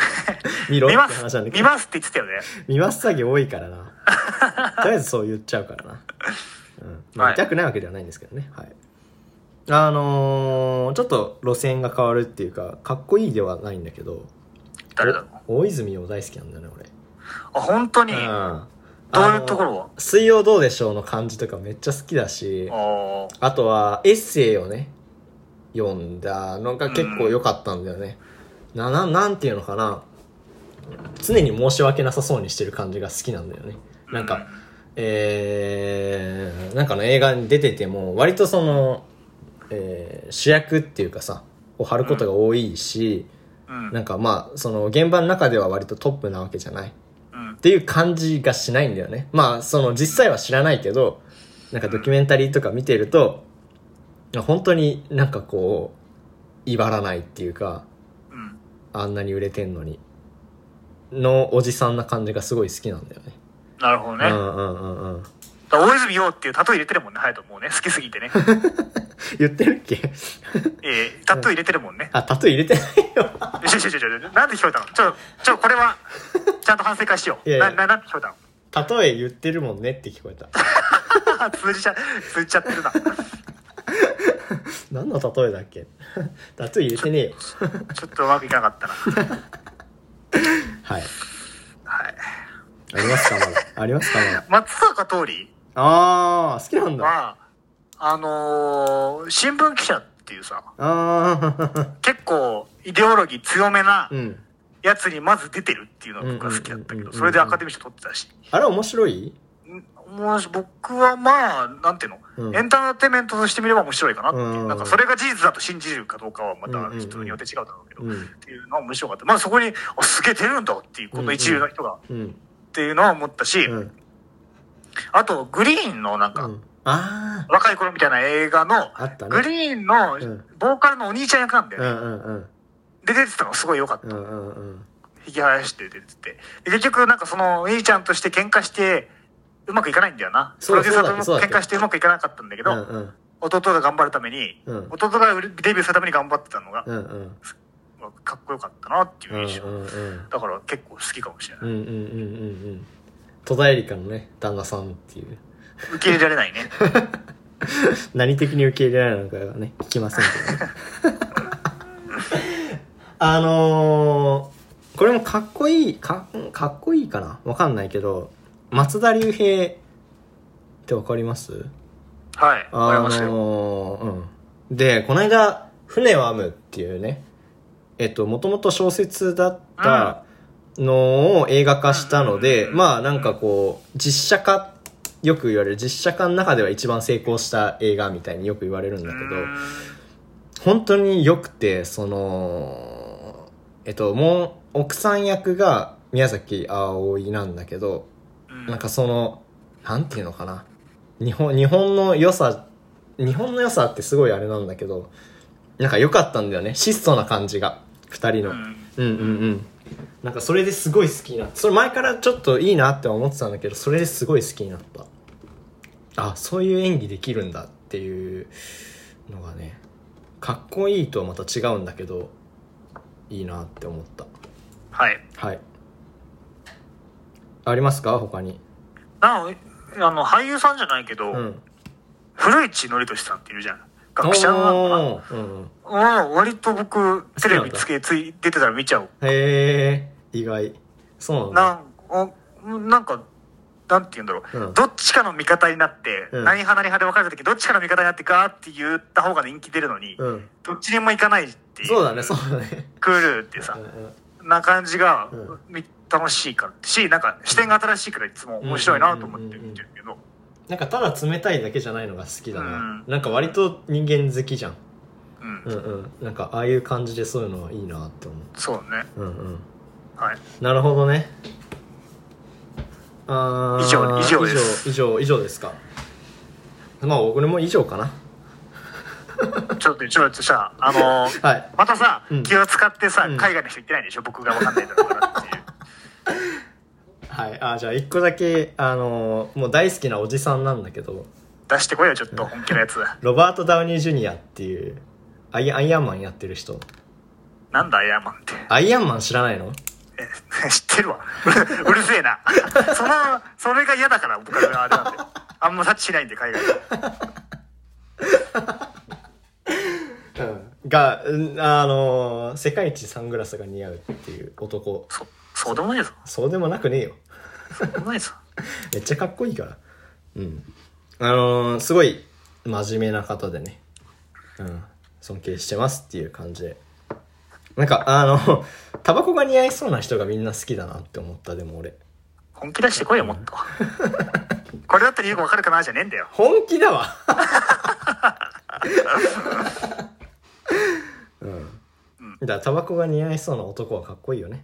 Speaker 1: 見ろって
Speaker 2: 見ます
Speaker 1: 話なんだけど。
Speaker 2: 見ますって言ってたよね。
Speaker 1: 見ます詐欺多いからな。とりあえずそう言っちゃうからな。うん。まあ、
Speaker 2: はい
Speaker 1: 見たくないわけではないんですけどね。はい。あのー、ちょっと路線が変わるっていうか、かっこいいではないんだけど、
Speaker 2: 誰だ？ろう。
Speaker 1: お大泉洋大好きなんだよね、俺。
Speaker 2: あ、本当に？
Speaker 1: うん。
Speaker 2: どういうところは？
Speaker 1: 水曜どうでしょうの感じとかめっちゃ好きだし、
Speaker 2: あ
Speaker 1: とはエッセイをね、読んだのが結構良かったんだよね。な、な、なんていうのかな。常に申し訳なさそうにしてる感じが好きなんだよね。なんか、えー、なんかの映画に出てても、割とその、えー主役っていうかさ、を張ることが多いし、
Speaker 2: うん。
Speaker 1: なんかまあ、その現場の中では割とトップなわけじゃない。
Speaker 2: うん
Speaker 1: っ。ていう感じがしないんだよね。まあ、その実際は知らないけど、なんかドキュメンタリーとか見てると、本当になんかこう、威張らないっていうか、
Speaker 2: うん。
Speaker 1: あんなに売れてんのに、のおじさんな感じがすごい好きなんだよね。
Speaker 2: なるほどね。
Speaker 1: うんうんうんうん。
Speaker 2: だから大泉洋っていうタトゥー入れてるもんね、隼人もうね。好きすぎてね。[laughs]
Speaker 1: 言ってるっけ？
Speaker 2: えー、タトゥー入れてるもんね。
Speaker 1: あ、タトゥー入れてないよ。
Speaker 2: ちょちょちょちょ、なんで聞こえたの？ちょ、ちょ、これは、ちゃんと反省会しよう。
Speaker 1: いやいや
Speaker 2: な、な、なんて聞こえたの？
Speaker 1: 例え言ってるもんねって聞こえた。[laughs]
Speaker 2: 通じちゃ、通じちゃってるな。[laughs]
Speaker 1: 何の例えだっけ？例え入れてねえよ。
Speaker 2: ちょっとうまくいかなかったな。
Speaker 1: はい。
Speaker 2: はい。
Speaker 1: ありますか？まだ。ありますか？まだ。
Speaker 2: 松坂桃李？
Speaker 1: あー、好きなんだ。
Speaker 2: は、あのー新聞記者っていうさ、
Speaker 1: あー。
Speaker 2: 結構イデオロギー強めな
Speaker 1: うん。
Speaker 2: やつにまず出てるっていうのが僕は好きだったけど、
Speaker 1: うんうんうんうん
Speaker 2: それでアカデミー賞取ってたし。
Speaker 1: あれ面白い？
Speaker 2: もし僕はまあ、なんていうの、
Speaker 1: うん
Speaker 2: エンターテインメントとしてみれば面白いかなっていう。
Speaker 1: うん
Speaker 2: なんかそれが事実だと信じるかどうかはまた人によって違うだろうけど、
Speaker 1: うん
Speaker 2: っていうのは面白かった。まあそこに、あ、すげえ出るんだっていう、この一流の人が、っ
Speaker 1: うん。
Speaker 2: ていうのは思ったし、
Speaker 1: うん。
Speaker 2: あと、グリーンのなんか、
Speaker 1: うん。あ
Speaker 2: 若い頃みたいな映画の、
Speaker 1: ね
Speaker 2: グリーンの
Speaker 1: うん
Speaker 2: ボーカルのお兄ちゃん役なんだ
Speaker 1: ー。
Speaker 2: よね。
Speaker 1: うんうんうん。
Speaker 2: で、出てたのがすごい良かった。
Speaker 1: うんうんうん。
Speaker 2: 引き離して出てて。で結局なんかそのお兄ちゃんとして喧嘩して、うまくいかないんだよな。プロデューサーと喧嘩してうまくいかなかったんだけど、
Speaker 1: うんうん。
Speaker 2: 弟が頑張るために、
Speaker 1: うん
Speaker 2: 弟がデビューするために頑張ってたのが、
Speaker 1: うんうん。
Speaker 2: かっこよかったなっていう
Speaker 1: うん
Speaker 2: 印象。
Speaker 1: うんうん。
Speaker 2: だから結構好きかもしれない。
Speaker 1: うんうんうんうんうん。戸田恵梨香のね、旦那さんっていう。
Speaker 2: 受け入れられないね。[laughs]
Speaker 1: 何的に受け入れられないのかはね、聞きませんけどね。[laughs] あのー、これもかっこいい、か、かっこいいかな？わかんないけど、松田龍平ってわかります？
Speaker 2: はい。わかり
Speaker 1: あ
Speaker 2: ますよ。
Speaker 1: のー、うん。で、この間、船を編むっていうね、えっと、もともと小説だったのを映画化したので、
Speaker 2: うん
Speaker 1: まあなんかこう、実写化、よく言われる実写化の中では一番成功した映画みたいによく言われるんだけど、本当に良くて、その、えっと、もう、奥さん役が宮崎葵なんだけど、
Speaker 2: うん
Speaker 1: なんかその、なんていうのかな。日本、日本の良さ、日本の良さってすごいあれなんだけど、なんか良かったんだよね。質素な感じが。二人の。
Speaker 2: うん
Speaker 1: うんうんうん。なんかそれですごい好きになった。それ前からちょっといいなって思ってたんだけど、それですごい好きになった。あ、そういう演技できるんだっていうのがね、かっこいいとはまた違うんだけど、いいなって思った。
Speaker 2: はい。
Speaker 1: はい。ありますか？他に。
Speaker 2: あの、俳優さんじゃないけど、
Speaker 1: うん。
Speaker 2: 古市憲寿さんっているじゃん。学者なのか
Speaker 1: おーうん
Speaker 2: 割と僕、テレビつけ、つい、出てたら見ちゃう。
Speaker 1: へえ、意外。そうなんだ。
Speaker 2: なんおなんか、なんて言うんだろう、
Speaker 1: うん
Speaker 2: どっちかの味方になって、
Speaker 1: うん
Speaker 2: 何派何派で分かれた時、どっちかの味方になってガーって言った方が人気出るのに、
Speaker 1: うん。
Speaker 2: どっちにも行かないっていう。
Speaker 1: そうだね、そうだね。
Speaker 2: クールってさ
Speaker 1: う、ん
Speaker 2: な感じが、
Speaker 1: うん
Speaker 2: み楽しいからし、なんか視点が新しいからいつも面白いなと思って見てるけど、
Speaker 1: なんかただ冷たいだけじゃないのが好きだな。
Speaker 2: うん
Speaker 1: なんか割と人間好きじゃん。
Speaker 2: うん、
Speaker 1: うんうん。なんかああいう感じでそういうのはいいなって思
Speaker 2: そうね。
Speaker 1: う。うんうん。
Speaker 2: はい。
Speaker 1: なるほどね。あー
Speaker 2: 以上以上です
Speaker 1: 以上、以上、以上ですか。まあ俺も以上かな。
Speaker 2: ちょっと、ちょっとさ、あのー
Speaker 1: はい。
Speaker 2: またさ、
Speaker 1: うん
Speaker 2: 気を使ってさ、
Speaker 1: うん
Speaker 2: 海外の人行ってないでしょ？僕が分かんないだろうからっていう。
Speaker 1: はい。あ、じゃあ一個だけ、あのーもう大好きなおじさんなんだけど、
Speaker 2: 出してこいよ、ちょっと本気のやつ。[laughs]
Speaker 1: ロバート・ダウニー・ジュニアっていう、アイアンマンやってる人。
Speaker 2: なんだ、アイアンマンって。
Speaker 1: アイアンマン知らないの？
Speaker 2: え知ってるわ。[laughs] うるせえな。[laughs] その、それが嫌だから、僕はあれなんで。あんまタッチしないんで、海外で。
Speaker 1: が、うんあのー世界一サングラスが似合うっていう男。
Speaker 2: そ、そうでもないぞ。
Speaker 1: そうでもなくねえよ。
Speaker 2: いぞ。
Speaker 1: めっちゃかっこいいから。うん。あのーすごい真面目な方でね。うん。尊敬してますっていう感じで。なんか、あの、タバコが似合いそうな人がみんな好きだなって思った、でも俺。
Speaker 2: 本気出してこいよ、もっと。[laughs] これだったらよくわかるかな、じゃねえんだよ。
Speaker 1: 本気だわ [laughs] うん。だからタバコが似合いそうな男はかっこいいよね。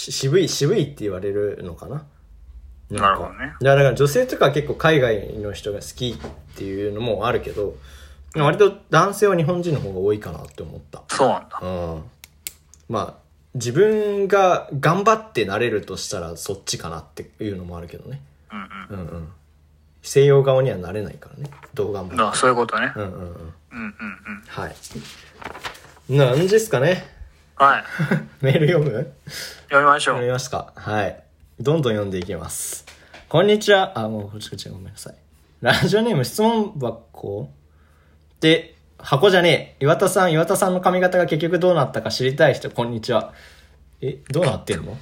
Speaker 1: し渋い、渋いって言われるのかな？
Speaker 2: なるほどね
Speaker 1: だから女性とかは結構海外の人が好きっていうのもあるけど、割と男性は日本人の方が多いかなって思った。
Speaker 2: そうなんだ。
Speaker 1: うん。まあ、自分が頑張ってなれるとしたらそっちかなっていうのもあるけどね。
Speaker 2: うんうん。
Speaker 1: うんうん。西洋側にはなれないからね。どう頑張っても
Speaker 2: だからそういうことね。
Speaker 1: うんうんうん。
Speaker 2: うんうんうん。
Speaker 1: はい。なんですかね。
Speaker 2: はい。[laughs]
Speaker 1: メール読む？
Speaker 2: 読みましょ
Speaker 1: 読み
Speaker 2: う。
Speaker 1: ますかはい。どんどん読んでいきます。こんにちは。あ、もう、こっちこっちごめんなさい。ラジオネーム質問箱で、箱じゃねえ。岩田さん、岩田さんの髪型が結局どうなったか知りたい人、こんにちは。え、どうなってんの？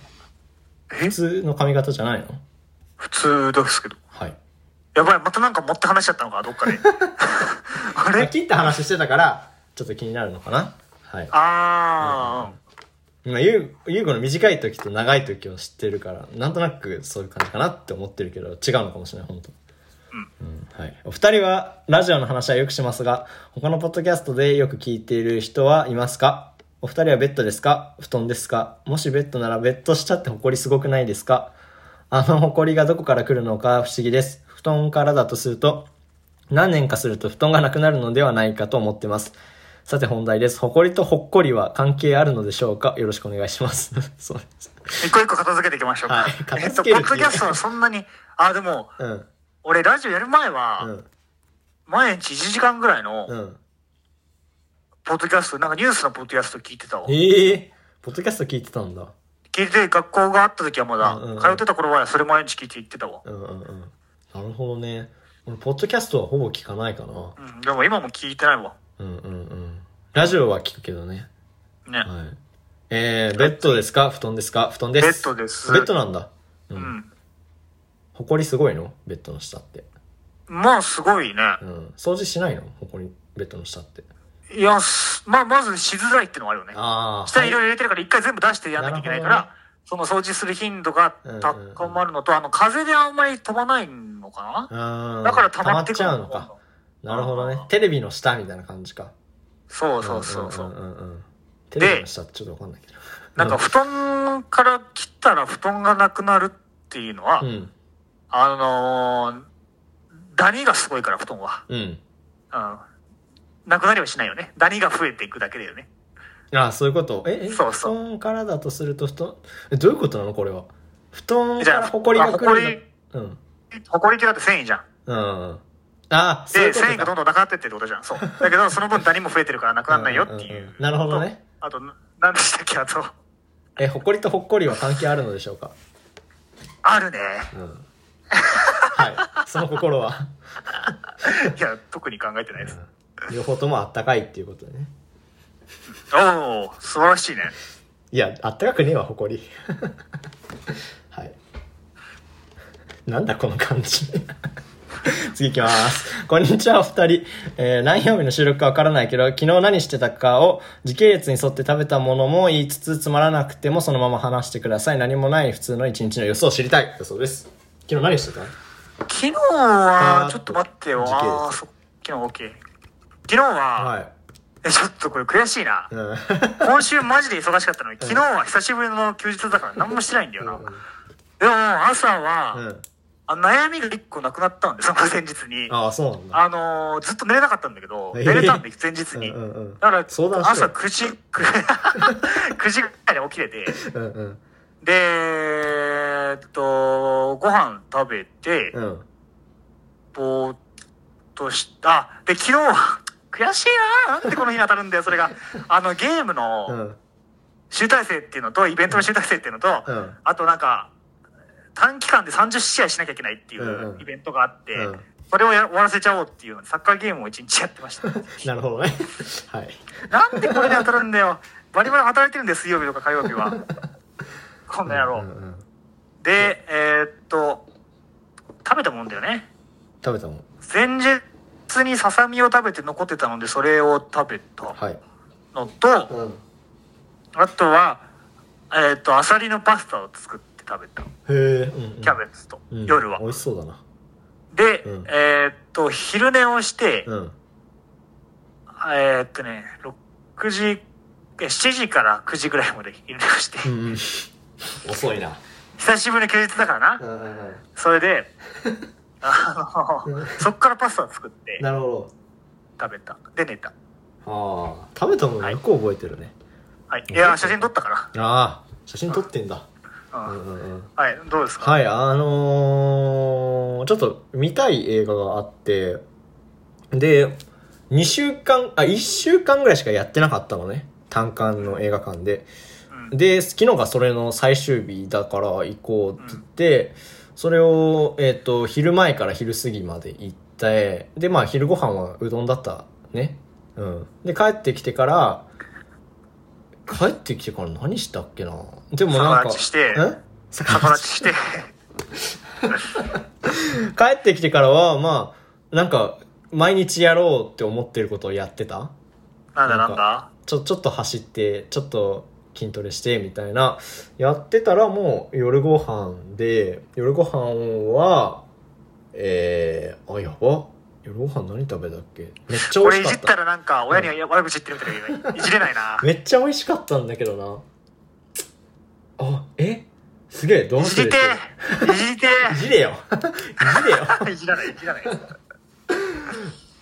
Speaker 2: え？
Speaker 1: 普通の髪型じゃないの？
Speaker 2: 普通ですけど。
Speaker 1: はい。
Speaker 2: やばい、またなんか持って話しちゃったのか、どっかで。[laughs] あれ？
Speaker 1: 切った話してたから、ちょっと気になるのかな？はい。
Speaker 2: あ
Speaker 1: まあ、ゆう、ゆうごの短い時と長い時を知ってるから、なんとなくそういう感じかなって思ってるけど、違うのかもしれない、本当うん。はい。お二人は、ラジオの話はよくしますが、他のポッドキャストでよく聞いている人はいますか？お二人はベッドですか？布団ですか？もしベッドならベッド下って埃すごくないですか？あの埃がどこから来るのか？不思議です。布団からだとすると、何年かすると布団がなくなるのではないかと思ってます。さて本題です。埃とほっこりは関係あるのでしょうか？よろしくお願いします。[laughs] そうです。
Speaker 2: あ。一個一個片付けていきましょうか。
Speaker 1: はい片
Speaker 2: えっと、
Speaker 1: 付けるっていう
Speaker 2: ポッドキャストはそんなに、あ、でも、
Speaker 1: うん。
Speaker 2: 俺ラジオやる前
Speaker 1: う
Speaker 2: は、
Speaker 1: ん。
Speaker 2: 毎日1時間ぐらいの
Speaker 1: う、ん。
Speaker 2: ポッドキャスト、なんかニュースのポッドキャスト聞いてたわ。
Speaker 1: ええポッドキャスト聞いてたんだ。
Speaker 2: 聞いて、学校があった時はまだ、
Speaker 1: うんうんうん
Speaker 2: 通ってた頃はそれ毎日聞いて行ってたわ。
Speaker 1: うんうんうん。なるほどね。俺、ポッドキャストはほぼ聞かないかな。
Speaker 2: うん、でも今も聞いてないわ。
Speaker 1: うんうんうん。ラジオは聞くけどね。
Speaker 2: ね。
Speaker 1: はい。えー、ベッドですか？布団ですか？布団です。
Speaker 2: ベッドです
Speaker 1: ベッドなんだ。う。
Speaker 2: うんん。
Speaker 1: ほこりすごいの？ベッドの下って。
Speaker 2: まあ、すごいね。
Speaker 1: うん。掃除しないの？ほこり、ベッドの下って。
Speaker 2: いや、すまあ、まずしづらいってのがあるよね。
Speaker 1: ああ。
Speaker 2: 下にいろいろ入れてるから一回全部出してやんなきゃいけないから、その掃除する頻度が高まるのと、あの、風であんまり飛ばないのかな？
Speaker 1: あー
Speaker 2: だから溜まってく
Speaker 1: ち
Speaker 2: る
Speaker 1: ゃうのか。なるほどね。テレビの下みたいな感じか。
Speaker 2: そうそうそうそう。
Speaker 1: んんうんうん。テレビの下ってちょっとわかんないけど。
Speaker 2: なんか布団から切ったら布団がなくなるっていうのは、
Speaker 1: うん。
Speaker 2: あのー、ダニがすごいから布団は。
Speaker 1: うん。
Speaker 2: うん。なくなりはしないよね。ダニが増えていくだけだよね。
Speaker 1: ああ、そういうこと？え、え、
Speaker 2: そうそう
Speaker 1: 布団からだとすると布団、え、どういうことなの？これは。布団
Speaker 2: じゃあ
Speaker 1: からホコリが来るんだ。うん。
Speaker 2: ホコリってだって繊維じゃん。
Speaker 1: うん。ああ、
Speaker 2: で。繊維がどんどんなくなってってってことじゃん。そう。だけど、その分ダニも増えてるからなくならないよってい
Speaker 1: んん
Speaker 2: う。
Speaker 1: んなるほどね。
Speaker 2: あと、ななんでしたっけあと、
Speaker 1: え、ホコリとホッコリは関係あるのでしょうか？
Speaker 2: あるね。
Speaker 1: うん。はい。その心は。[laughs]
Speaker 2: いや、特に考えてないです。
Speaker 1: 両方ともあったかいっていうことでね。
Speaker 2: おお素晴らしいね。
Speaker 1: いや、あったかくねえわ、ホコリ。[laughs] はい。なんだこの感じ。[laughs] 次行きます。こんにちは、お二人。えー何曜日の収録かわからないけど、昨日何してたかを時系列に沿って食べたものも言いつつ、つまらなくてもそのまま話してください。何もない普通の一日の様子を知りたい。だそうです。昨日何してた？
Speaker 2: 昨日はちょっと待ってよ。あ昨日 OK。昨日は、
Speaker 1: はい。
Speaker 2: え、ちょっとこれ悔しいな。
Speaker 1: うん。
Speaker 2: 今週マジで忙しかったのに、昨日は久しぶりの休日だから何もしてないんだよな。でも、朝は、
Speaker 1: うん。
Speaker 2: あ悩みが一個なくなったんで、そ [laughs] の前日に。
Speaker 1: ああ、そうなんだ。
Speaker 2: あのーずっと寝れなかったんだけど、
Speaker 1: えー
Speaker 2: 寝れたんで、前日に。
Speaker 1: うんうんうん
Speaker 2: だから、朝9時、[laughs] 9時ぐらいに起きれて、
Speaker 1: うんうん。
Speaker 2: で、えっと、ご飯食べて、
Speaker 1: うん。
Speaker 2: ぼーっとした。で、昨日は、[laughs] 悔しいななんでこの日に当たるんだよ、それが。あの、ゲーム
Speaker 1: う
Speaker 2: の
Speaker 1: ん。
Speaker 2: 集大成っていうのと、イベントの集大成っていうのと、
Speaker 1: うん
Speaker 2: あとなんか、短期間で30試合しなきゃいけないってい
Speaker 1: うんう
Speaker 2: うんイベントがあって、
Speaker 1: うん
Speaker 2: それをや終わらせちゃおうっていうサッカーゲームを一日やってました。
Speaker 1: なるほどね。[laughs] はい。
Speaker 2: なんでこれに当たるんだよ。バリバリ働いてるんだよ、水曜日とか火曜日は。[laughs] こんな野郎。
Speaker 1: うんうん
Speaker 2: で、えーっと、食べたもんだよね。
Speaker 1: 食べたもん。
Speaker 2: 前日にささみを食べて残ってたので、それを食べた
Speaker 1: はい。
Speaker 2: のと、
Speaker 1: うん。
Speaker 2: あとは、えーっと、アサリのパスタを作って食べた。
Speaker 1: へえ。うんうん
Speaker 2: キャベツと、
Speaker 1: うん
Speaker 2: 夜は
Speaker 1: 美。味しそうだな。
Speaker 2: で、
Speaker 1: うん
Speaker 2: えーっと、昼寝をして、
Speaker 1: うん。
Speaker 2: えーっとね、6時、え7時から9時ぐらいまで昼寝をして、
Speaker 1: うんうん。遅いな。
Speaker 2: 久しぶりの休日だからな。
Speaker 1: うんうんうん。
Speaker 2: それで、[laughs] あの、そっからパスタを作って
Speaker 1: なるほ
Speaker 2: 食べた。で、寝た。
Speaker 1: ど。ああ。食べたものよく覚えてるね。
Speaker 2: はい。いや、写真撮ったか
Speaker 1: ああ。写真撮ってんだ。
Speaker 2: はい、どうですか？
Speaker 1: はい、あのー、ちょっと見たい映画があって、で、2週間、あ、1週間ぐらいしかやってなかったのね。単館の映画館で。
Speaker 2: うん
Speaker 1: で、昨日がそれの最終日だから行こうって言って、それを、えっ、と、昼前から昼過ぎまで行って、で、まあ昼ご飯はうどんだったね。うん。で、帰ってきてから、帰ってきてから何したっけな？でもなんか、
Speaker 2: 逆立ちして
Speaker 1: え？
Speaker 2: 逆立ちして、[laughs]
Speaker 1: 帰ってきてからは、まあ、なんか、毎日やろうって思ってることをやってた？
Speaker 2: なんだ
Speaker 1: な
Speaker 2: んだ？
Speaker 1: ちょ、ちょっと走って、ちょっと筋トレして、みたいな、やってたらもう夜ご飯で、夜ご飯は、えー、あ、やば。夜ご飯何食べたっけ？めっちゃ美
Speaker 2: こ
Speaker 1: 味しかった。
Speaker 2: れいじったらなんか親に悪口言ってるみたいないじれないな。
Speaker 1: めっちゃ美味しかったんだけどな。あ、え？すげえ、どう
Speaker 2: いじりていじりて
Speaker 1: いじれよ。いじれよ。
Speaker 2: いじらない、いじらない。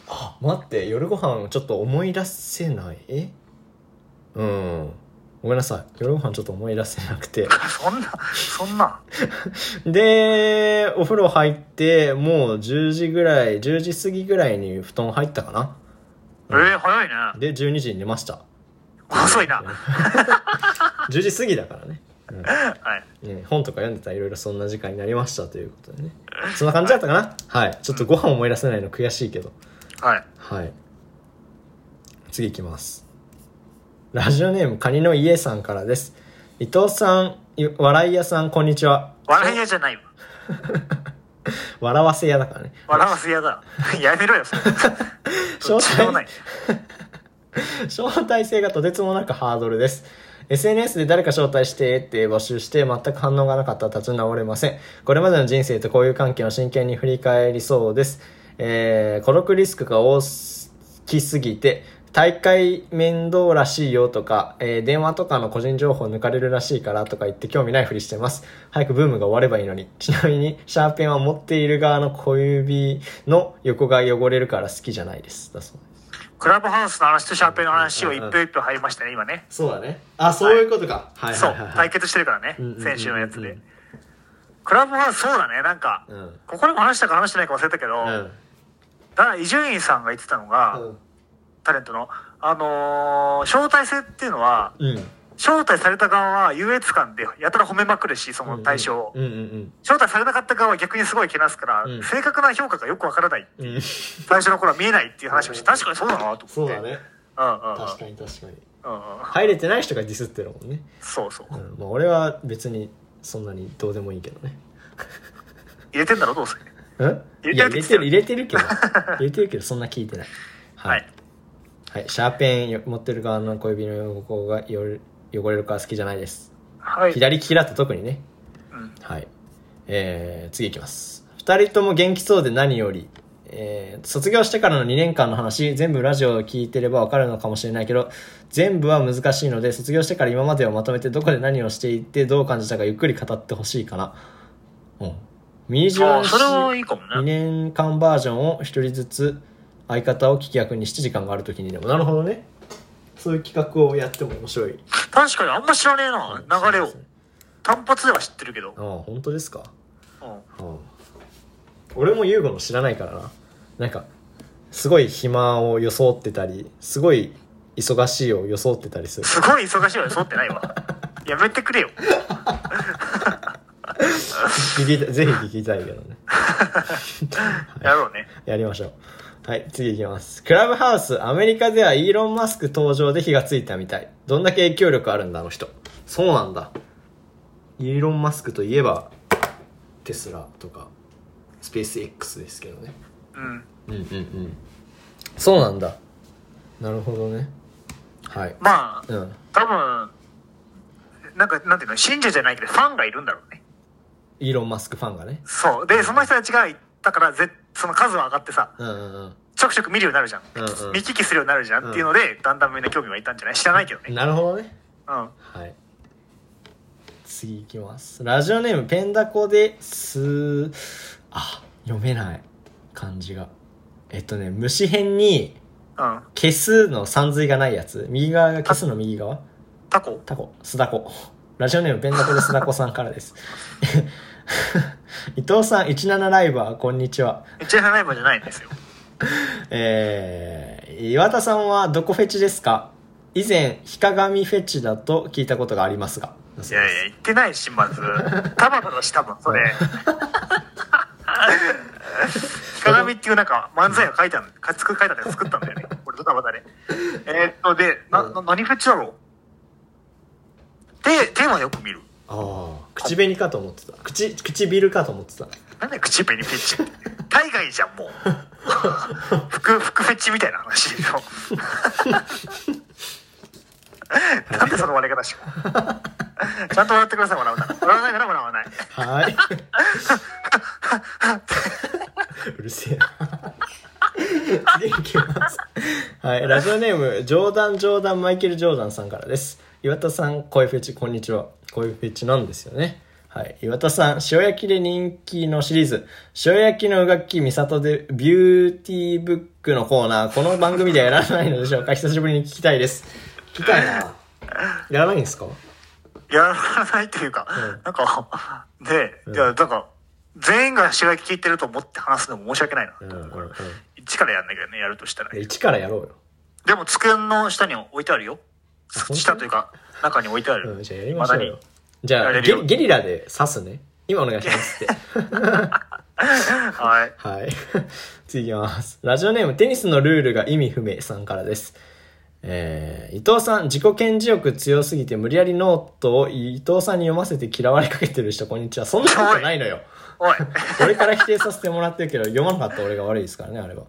Speaker 1: あ待って夜ご飯ちょっと思い出せない？え？うんごめんなさい夜ご飯ちょっと思い出せなくて
Speaker 2: そんな、そんな。[laughs]
Speaker 1: でお風呂入ってもう10時ぐらい10時過ぎぐらいに布団入ったかな？
Speaker 2: えー、早いね。
Speaker 1: で12時に寝ました
Speaker 2: 遅いな。[laughs]
Speaker 1: 10時過ぎだからね、うん
Speaker 2: はい。
Speaker 1: ね本とか読んでたらいろいろそんな時間になりましたということでねそんな感じだったかな？はいちょっとご飯思い出せないの悔しいけど
Speaker 2: はい。
Speaker 1: はい。次いきます。ラジオネーム、カニの家さんからです。伊藤さん、い笑い屋さん、こんにちは。
Speaker 2: 笑い屋じゃないわ。[laughs]
Speaker 1: 笑わせ屋だからね。
Speaker 2: 笑わせ屋だ。やめろよ、それ。[laughs] ない。
Speaker 1: 招待制がとてつもなくハードルです。SNS で誰か招待してって募集して全く反応がなかったら立ち直れません。これまでの人生と交友関係を真剣に振り返りそうです。えー、孤独リスクが大きすぎて、大会面倒らしいよとか、えー電話とかの個人情報抜かれるらしいからとか言って興味ないふりしてます。早くブームが終わればいいのに。ちなみに、シャーペンは持っている側の小指の横が汚れるから好きじゃないです。だそうです。
Speaker 2: クラブハウスの話とシャーペンの話を一票一票入りましたね、今ね。
Speaker 1: そうだね。あ、そういうことか。はい、はい、
Speaker 2: そう
Speaker 1: はいはい。、
Speaker 2: 対決してるからね
Speaker 1: うんうんうんう、ん
Speaker 2: 先週のやつで。クラブハウス、そうだね、なんか、
Speaker 1: うん。
Speaker 2: ここでも話したか話してないか忘れたけど、
Speaker 1: うん。
Speaker 2: だ伊集院さんが言ってたのが、タレントの、あのー招待制っていうのは、
Speaker 1: うん。
Speaker 2: 招待された側は優越感でやたら褒めまくるし、その対象を。招待されなかった側は逆にすごいけなすから、
Speaker 1: うん
Speaker 2: 正確な評価がよくわからない。
Speaker 1: うん。うん。
Speaker 2: 最初の頃は見えないっていう話をして、確かにそうだなと思って。
Speaker 1: そうだ。ね。
Speaker 2: うんうんうん。
Speaker 1: 確かに確かに。
Speaker 2: うんうん。
Speaker 1: 入れてない人がディスってるもんね。
Speaker 2: そうそう。
Speaker 1: うん。まあ俺は別にそんなにどうでもいいけどね。
Speaker 2: 入れてんだろ、どうせ。
Speaker 1: うん
Speaker 2: 入れてる
Speaker 1: いや、入れてる、入れてるけど。[laughs] 入れてるけど、そんな聞いてない。
Speaker 2: はい。。
Speaker 1: はい。シャーペンよ持ってる側の小指の横がよる汚れるから好きじゃないです。
Speaker 2: はい。
Speaker 1: 左利きだと特にね。
Speaker 2: うん
Speaker 1: はい。えー、次いきます。二人とも元気そうで何より。えー、卒業してからの2年間の話、全部ラジオを聞いてればわかるのかもしれないけど、全部は難しいので、卒業してから今までをまとめてどこで何をしていて、どう感じたかゆっくり語ってほしいかな。うん。ミニジュアン
Speaker 2: あそれはいいかも
Speaker 1: 2
Speaker 2: ね。
Speaker 1: 年間バージョンを一人ずつ相方を聞き役にして時間がある時にでも。なるほどね。そういう企画をやっても面白い。
Speaker 2: 確かにあんま知らねえな、流れを。単発では知ってるけど。
Speaker 1: ああ、本当ですか？
Speaker 2: うん。
Speaker 1: うん俺も優吾の知らないからななんかすごい暇を装ってたりすごい忙しいを装ってたりする
Speaker 2: すごい忙しいわよ、そうってないわ。[laughs] やめてくれよ。
Speaker 1: 聞きたぜひ聞きたいけどね [laughs]
Speaker 2: やろうね。
Speaker 1: やりましょうはい次いきます。クラブハウスアメリカではイーロン・マスク登場で火がついたみたい。どんだけ影響力あるんだあの人。そうなんだ。イーロン・マスクといえばテスラとかスペース X ですけどね。
Speaker 2: うん。
Speaker 1: うんうんうん。そうなんだ。なるほどね。はい。
Speaker 2: まあ、
Speaker 1: うん。
Speaker 2: 多分、なんか、なんていうの、信者じゃないけど、ファンがいるんだろうね。
Speaker 1: イーロン・マスクファンがね。
Speaker 2: そう。で、その人たちが言ったから、ぜその数は上がってさ、
Speaker 1: うんうん
Speaker 2: ちょくちょく見るようになるじゃん。
Speaker 1: うんうん
Speaker 2: 見聞きするようになるじゃんっていうので、だんだんみんな興味がいったんじゃない？知らないけどね。
Speaker 1: うんなるほどね
Speaker 2: うん。
Speaker 1: はい次いきますラジオネームペンダコですあ読めない漢字がえっとね虫辺に
Speaker 2: うん。
Speaker 1: 消すのさんずいがないやつ右側が消すの右側？
Speaker 2: タコ
Speaker 1: タコ、スダコ。ラジオネームペンダコでスダコさんからです。[laughs] 伊藤さん、17ライバー、こんにちは。
Speaker 2: めっちゃライバーじゃないんですよ。
Speaker 1: えー、岩田さんはどこフェチですか？以前、日鏡フェチだと聞いたことがありますが。
Speaker 2: いやいや、言ってないし、まず。たまただし、多分、それ。鏡っていうなんか漫才を書いたの、書いたんだよ、作ったんだよね。俺とたまたね。えーっと、で、な、な何フェチだろう？で、テーマよく見る。
Speaker 1: ああ、口紅かと思ってた。口、唇かと思ってた。
Speaker 2: なんだよ、口紅フェチ？[laughs] 海外じゃん、もう。[laughs] 服、服フェチみたいな話でしょ。なんでその笑い方しよう？ちゃんと笑ってください、笑うなら。笑わないなら笑わない。
Speaker 1: はい。[laughs] うるせえな。次行きます。はい。ラジオネーム、ジョーダン・ジョーダン・マイケル・ジョーダンさんからです。岩田さん、声フェチ、こんにちは。声フェチなんですよね。はい。岩田さん、塩焼きで人気のシリーズ、塩焼きのうがっきみさとでビューティーブックのコーナー、この番組ではやらないのでしょうか [laughs] 久しぶりに聞きたいです。聞きたいな。やらないんですか？
Speaker 2: やらないというか、なんか、で、いや、なんか、全員が白焼き聞いてると思って話すのも申し訳ないな。
Speaker 1: うんうんうん。
Speaker 2: 一からやんなきゃね、やるとしたら。
Speaker 1: 一からやろうよ。
Speaker 2: でも、机の下に置いてあるよ。下というか、中に置いてある。
Speaker 1: うん、じゃあやりましょう。じゃあゲゲリラで刺すね。今お願いしますって。[laughs]
Speaker 2: はい。
Speaker 1: はい。[laughs] 次行きます。ラジオネーム、テニスのルールが意味不明さんからです。えー、伊藤さん、自己顕示欲強すぎて無理やりノートを伊藤さんに読ませて嫌われかけてる人、こんにちは。そんなことないのよ。
Speaker 2: おい。
Speaker 1: 俺から否定させてもらってるけど、読まなかった俺が悪いですからね、あれは。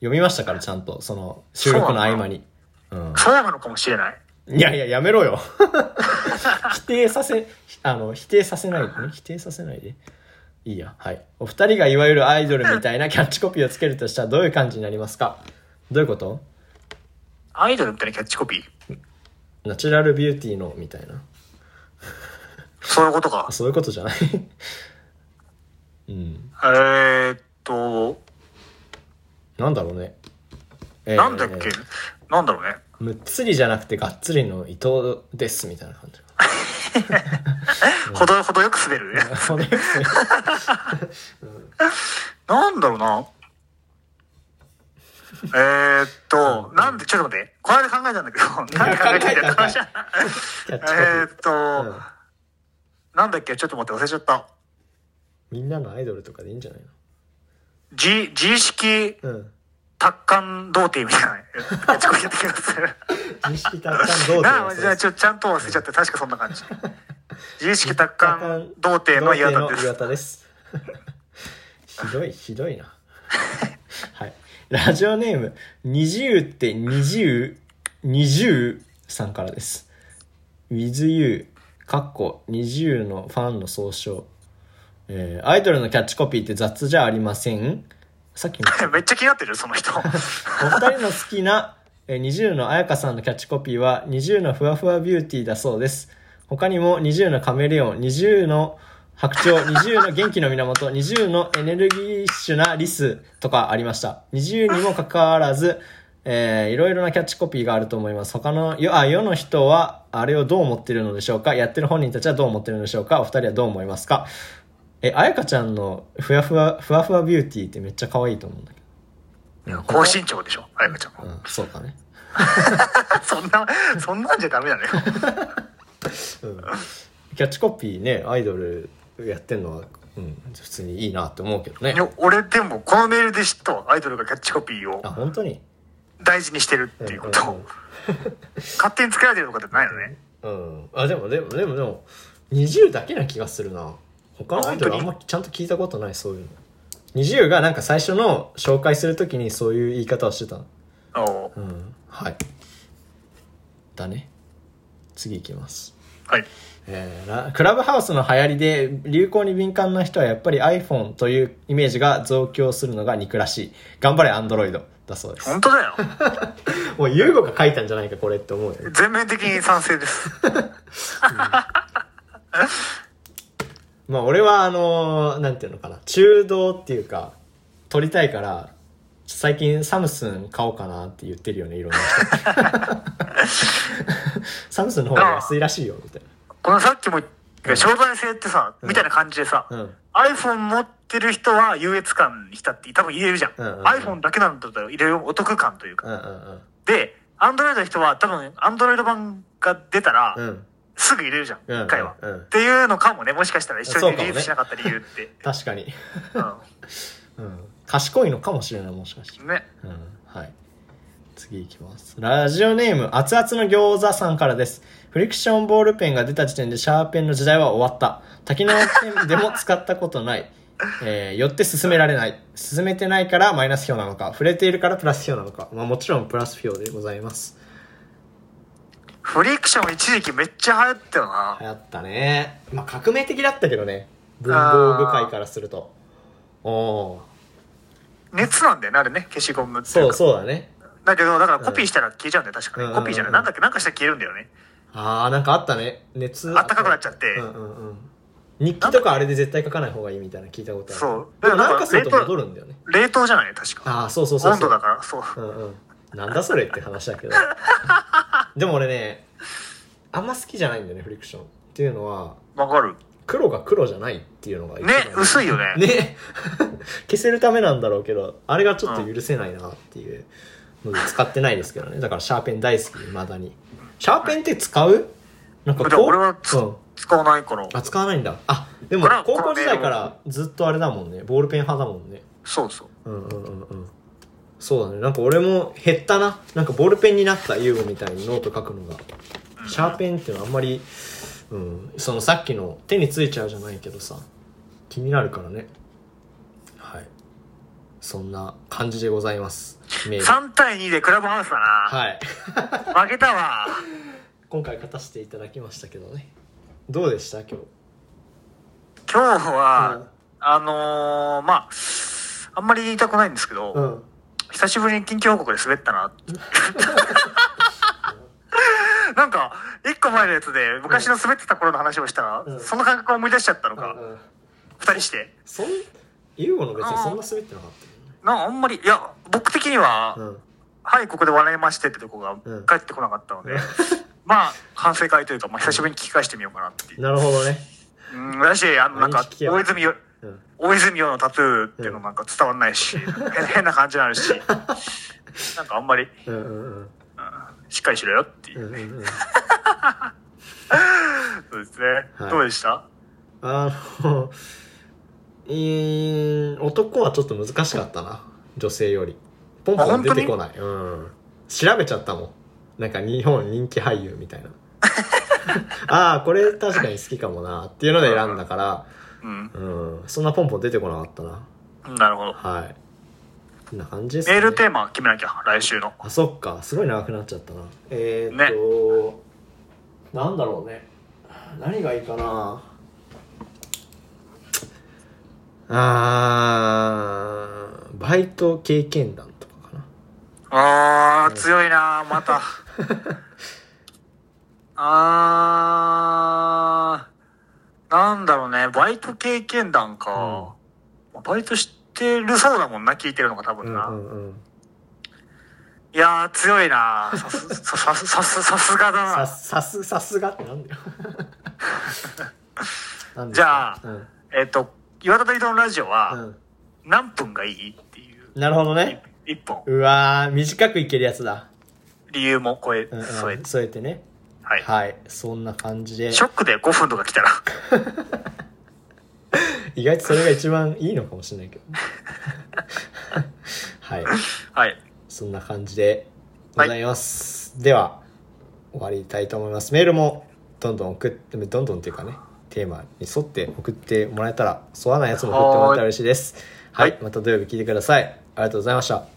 Speaker 1: 読みましたから、ちゃんと、その、収録の合間に。うん。
Speaker 2: そうなのかもしれない。
Speaker 1: いやいや、やめろよ。[laughs] 否定させ、あの、否定させないでね。否定させないで。いいや。はい。お二人がいわゆるアイドルみたいなキャッチコピーをつけるとしたらどういう感じになりますか？どういうこと？
Speaker 2: アイドルみたいなキャッチコピー？
Speaker 1: ナチュラルビューティーのみたいな。
Speaker 2: そういうことか
Speaker 1: あ。そういうことじゃない？うん。
Speaker 2: えーっと、
Speaker 1: なんだろうね。えー
Speaker 2: なんだっけ？なんだろうね。
Speaker 1: むっつりじゃなくてがっつりの伊藤ですみたいな感じ。[laughs]
Speaker 2: ほど、ほどよく滑る。[laughs] [laughs] なんだろうな。えーっと、なんで、ちょっと待って。この間考えたんだけど、[laughs] なんで考えたって話じゃん
Speaker 1: キャッチコピ
Speaker 2: えっ。と、
Speaker 1: うん
Speaker 2: なんだっけ？ちょっと待って、忘れちゃった。
Speaker 1: みんなのアイドルとかでいいんじゃない
Speaker 2: 自、自意識。達観童貞みたいな、キャッチコピーやった気がする。[laughs]
Speaker 1: 自意識達観童貞
Speaker 2: じゃあちょ、ちゃんと忘れちゃって、確かそんな感じ。自意識達観童貞の岩田です。
Speaker 1: です。ひどい、ひどいな。はい。ラジオネーム、二十って二十、二十さんからです。with you、かっこ二十のファンの総称。えーアイドルのキャッチコピーって雑じゃありませんさっきの。[laughs]
Speaker 2: めっちゃ気になってる、その人。[laughs]
Speaker 1: お二人の好きな、えー、20の彩香さんのキャッチコピーは、20のふわふわビューティーだそうです。他にも、20のカメレオン、20の白鳥、20の元気の源、20のエネルギッシュなリスとかありました。20にもかかわらず、えー、いろいろなキャッチコピーがあると思います。他の、よ、あ、世の人は、あれをどう思ってるのでしょうか？やってる本人たちはどう思ってるのでしょうか？お二人はどう思いますか？え、彩香ちゃんのふわふわ、ふわふわビューティーってめっちゃ可愛いと思うんだけど。
Speaker 2: 高身長でしょ、あやかちゃんも。
Speaker 1: うん、そうだね。[laughs]
Speaker 2: そんな、そんなんじゃダメなのよ。
Speaker 1: キャッチコピーね、アイドルやってんのは、うん、普通にいいなって思うけどね
Speaker 2: い。や俺でも、このメールで知ったわ。アイドルがキャッチコピーを
Speaker 1: あ、本当に？
Speaker 2: 大事にしてるっていうことを。[laughs] 勝手に作られてるとかってないのね。
Speaker 1: うん、うん。あ、でも、でも、でも、でも、20だけな気がするな。他のアイドルあんまちゃんと聞いたことない、そういうの。20がなんか最初の紹介するときにそういう言い方をしてたの。
Speaker 2: おう
Speaker 1: うん。はい。だね。次行きます。
Speaker 2: はい。
Speaker 1: えーラクラブハウスの流行りで流行に敏感な人はやっぱり iPhone というイメージが増強するのが憎らしい。頑張れ Android だそうです。
Speaker 2: 本当だよ。[laughs]
Speaker 1: もうユーゴが書いたんじゃないかこれって思う。
Speaker 2: 全面的に賛成です。[laughs]
Speaker 1: まあ俺はあのーなんていうのかな、中道っていうか、撮りたいから、最近サムスン買おうかなって言ってるよね、いろんな人。[laughs] サムスンの方が安いらしいよ、みたい
Speaker 2: このさっきも言った将来性ってさ、みたいな感じでさ、iPhone 持ってる人は優越感に浸って多分言えるじゃん。iPhone だけなんだったら入れるお得感というか。で、アンドロイドの人は多分、アンドロイド版が出たら、
Speaker 1: うん。
Speaker 2: すぐ入れるじゃん、一、
Speaker 1: うん
Speaker 2: 回は、っていうのかもね、もしかしたら一緒にリリースしなかった理由って。[laughs]
Speaker 1: 確かに。
Speaker 2: う [laughs]
Speaker 1: うん。賢いのかもしれない、もしかして。
Speaker 2: ん。ね。
Speaker 1: うん。はい。次いきます。ラジオネーム、熱々の餃子さんからです。フリクションボールペンが出た時点でシャーペンの時代は終わった。多機能ペンでも使ったことない。[laughs] えー、よって進められない。進めてないからマイナス票なのか、触れているからプラス票なのか。まあもちろんプラス票でございます。
Speaker 2: フリクション一時期めっちゃ流行ったよな。
Speaker 1: 流行ったね。まあ革命的だったけどね。文房具界からすると。おー。
Speaker 2: 熱なんだよね、あれね、消しゴムってい
Speaker 1: そう
Speaker 2: か
Speaker 1: そうだね。
Speaker 2: だけど、だからコピーしたら消えちゃうんだよ、確かに。
Speaker 1: うんうんうん
Speaker 2: コピーじゃない。なんだっけ、なんかしたら消えるんだよね。
Speaker 1: あー、なんかあったね。熱。
Speaker 2: あったかくなっちゃって
Speaker 1: うんうんうん。日記とかあれで絶対書かない方がいいみたいな聞いたことある。
Speaker 2: そう
Speaker 1: でもなんかすると戻るんだよね。
Speaker 2: 冷凍じゃない確か。
Speaker 1: ああ、そうそうそうそう。
Speaker 2: 温度だから、そう。
Speaker 1: うんうん。なんだそれって話だけど。[laughs] でも俺ね、あんま好きじゃないんだよね、フリクション。っていうのは、
Speaker 2: わかる。
Speaker 1: 黒が黒じゃないっていうのが
Speaker 2: ね、薄いよね。
Speaker 1: ね [laughs] 消せるためなんだろうけどあれがちょっと許せないなっていうので使ってないですけどねだからシャーペン大好き未だにシャーペンって使う？なんか
Speaker 2: でも俺はつ
Speaker 1: うん、
Speaker 2: 使わないから。
Speaker 1: あ使わないんだ。あでも高校時代からずっとあれだもんね。ボールペン派だもんね。
Speaker 2: そうそう。
Speaker 1: うんうんうんうん。そうだね。なんか俺も減ったな。なんかボールペンになった優吾みたいにノート書くのが。シャーペンっていうのはあんまりうん。そのさっきの手についちゃうじゃないけどさ。気になるからね。はいそんな感じでございます。メール。
Speaker 2: 3対2でクラブハウスだな。
Speaker 1: はい。[laughs]
Speaker 2: 負けたわ。
Speaker 1: 今回勝たせていただきましたけどね。どうでした？今日。
Speaker 2: 今日は、あのー、まあ、あんまり言いたくないんですけど、
Speaker 1: うん。
Speaker 2: 久しぶりに近況報告で滑ったな。[laughs] なんか、一個前のやつで昔の滑ってた頃の話をしたら、
Speaker 1: うん。
Speaker 2: その感覚を思い出しちゃったのか、
Speaker 1: うんうん。
Speaker 2: 二人して。
Speaker 1: そん優吾の別にそんな滑ってなかった
Speaker 2: なあんまり、いや、僕的には、
Speaker 1: うん。
Speaker 2: はい、ここで笑いましてってとこが
Speaker 1: うん。
Speaker 2: 帰ってこなかったので、まあ、反省会というか、まあ、久しぶりに聞き返してみようかなっていう。
Speaker 1: なるほどね。
Speaker 2: うん、だし、あの、なんか大泉洋、
Speaker 1: うん。
Speaker 2: 大泉洋のタトゥーっていうのなんか伝わんないし、変 [laughs] 変な感じになるし、なんかあんまり、
Speaker 1: うんうん。うん
Speaker 2: しっかりしろよっていう。う。
Speaker 1: んうんうん。[laughs]
Speaker 2: そうですね。
Speaker 1: はい。
Speaker 2: どうでした？
Speaker 1: あの、えー、男はちょっと難しかったな。女性より。ポンポン出てこない。うん。調べちゃったもん。なんか日本人気俳優みたいな。[laughs] ああ、これ確かに好きかもな。っていうので選んだから、
Speaker 2: うん。
Speaker 1: うん。そんなポンポン出てこなかったな。
Speaker 2: なるほど。
Speaker 1: はい。こんな感じですね。
Speaker 2: メールテーマ決めなきゃ、来週の。
Speaker 1: あ、そっか。すごい長くなっちゃったな。えー、っと、なんだろうね。何がいいかなあー、バイト経験談とかかな。
Speaker 2: あー、強いなまた。[laughs] あー、なんだろうね、バイト経験談か。バイトしてるそうだもんな、聞いてるのが多分な。
Speaker 1: うんうんうん。
Speaker 2: いやー、強いなさす、ささす、さす、さすがだ
Speaker 1: さ、
Speaker 2: な。
Speaker 1: さす、さすがってなんだよ。[laughs]
Speaker 2: じゃあ
Speaker 1: かうん。
Speaker 2: えっと、岩田とのラジオは、
Speaker 1: うん。
Speaker 2: 何分がいいっていう、
Speaker 1: なるほどね。
Speaker 2: 一本。
Speaker 1: うわー、短くいけるやつだ。
Speaker 2: 理由も超え、
Speaker 1: うんうん、
Speaker 2: 添えて。
Speaker 1: 添えてね。
Speaker 2: はい。
Speaker 1: はい。そんな感じで。
Speaker 2: ショックで5分とか来たら、[laughs]
Speaker 1: 意外とそれが一番いいのかもしれないけど。[laughs] はい。
Speaker 2: はい。
Speaker 1: そんな感じでございます。では、終わりたいと思います。メールもどんどん送って、どんどんっていうかね、テーマに沿って送ってもらえたら、沿わないやつも送ってもらったら嬉しいです。はい。また土曜日聞いてください。ありがとうございました。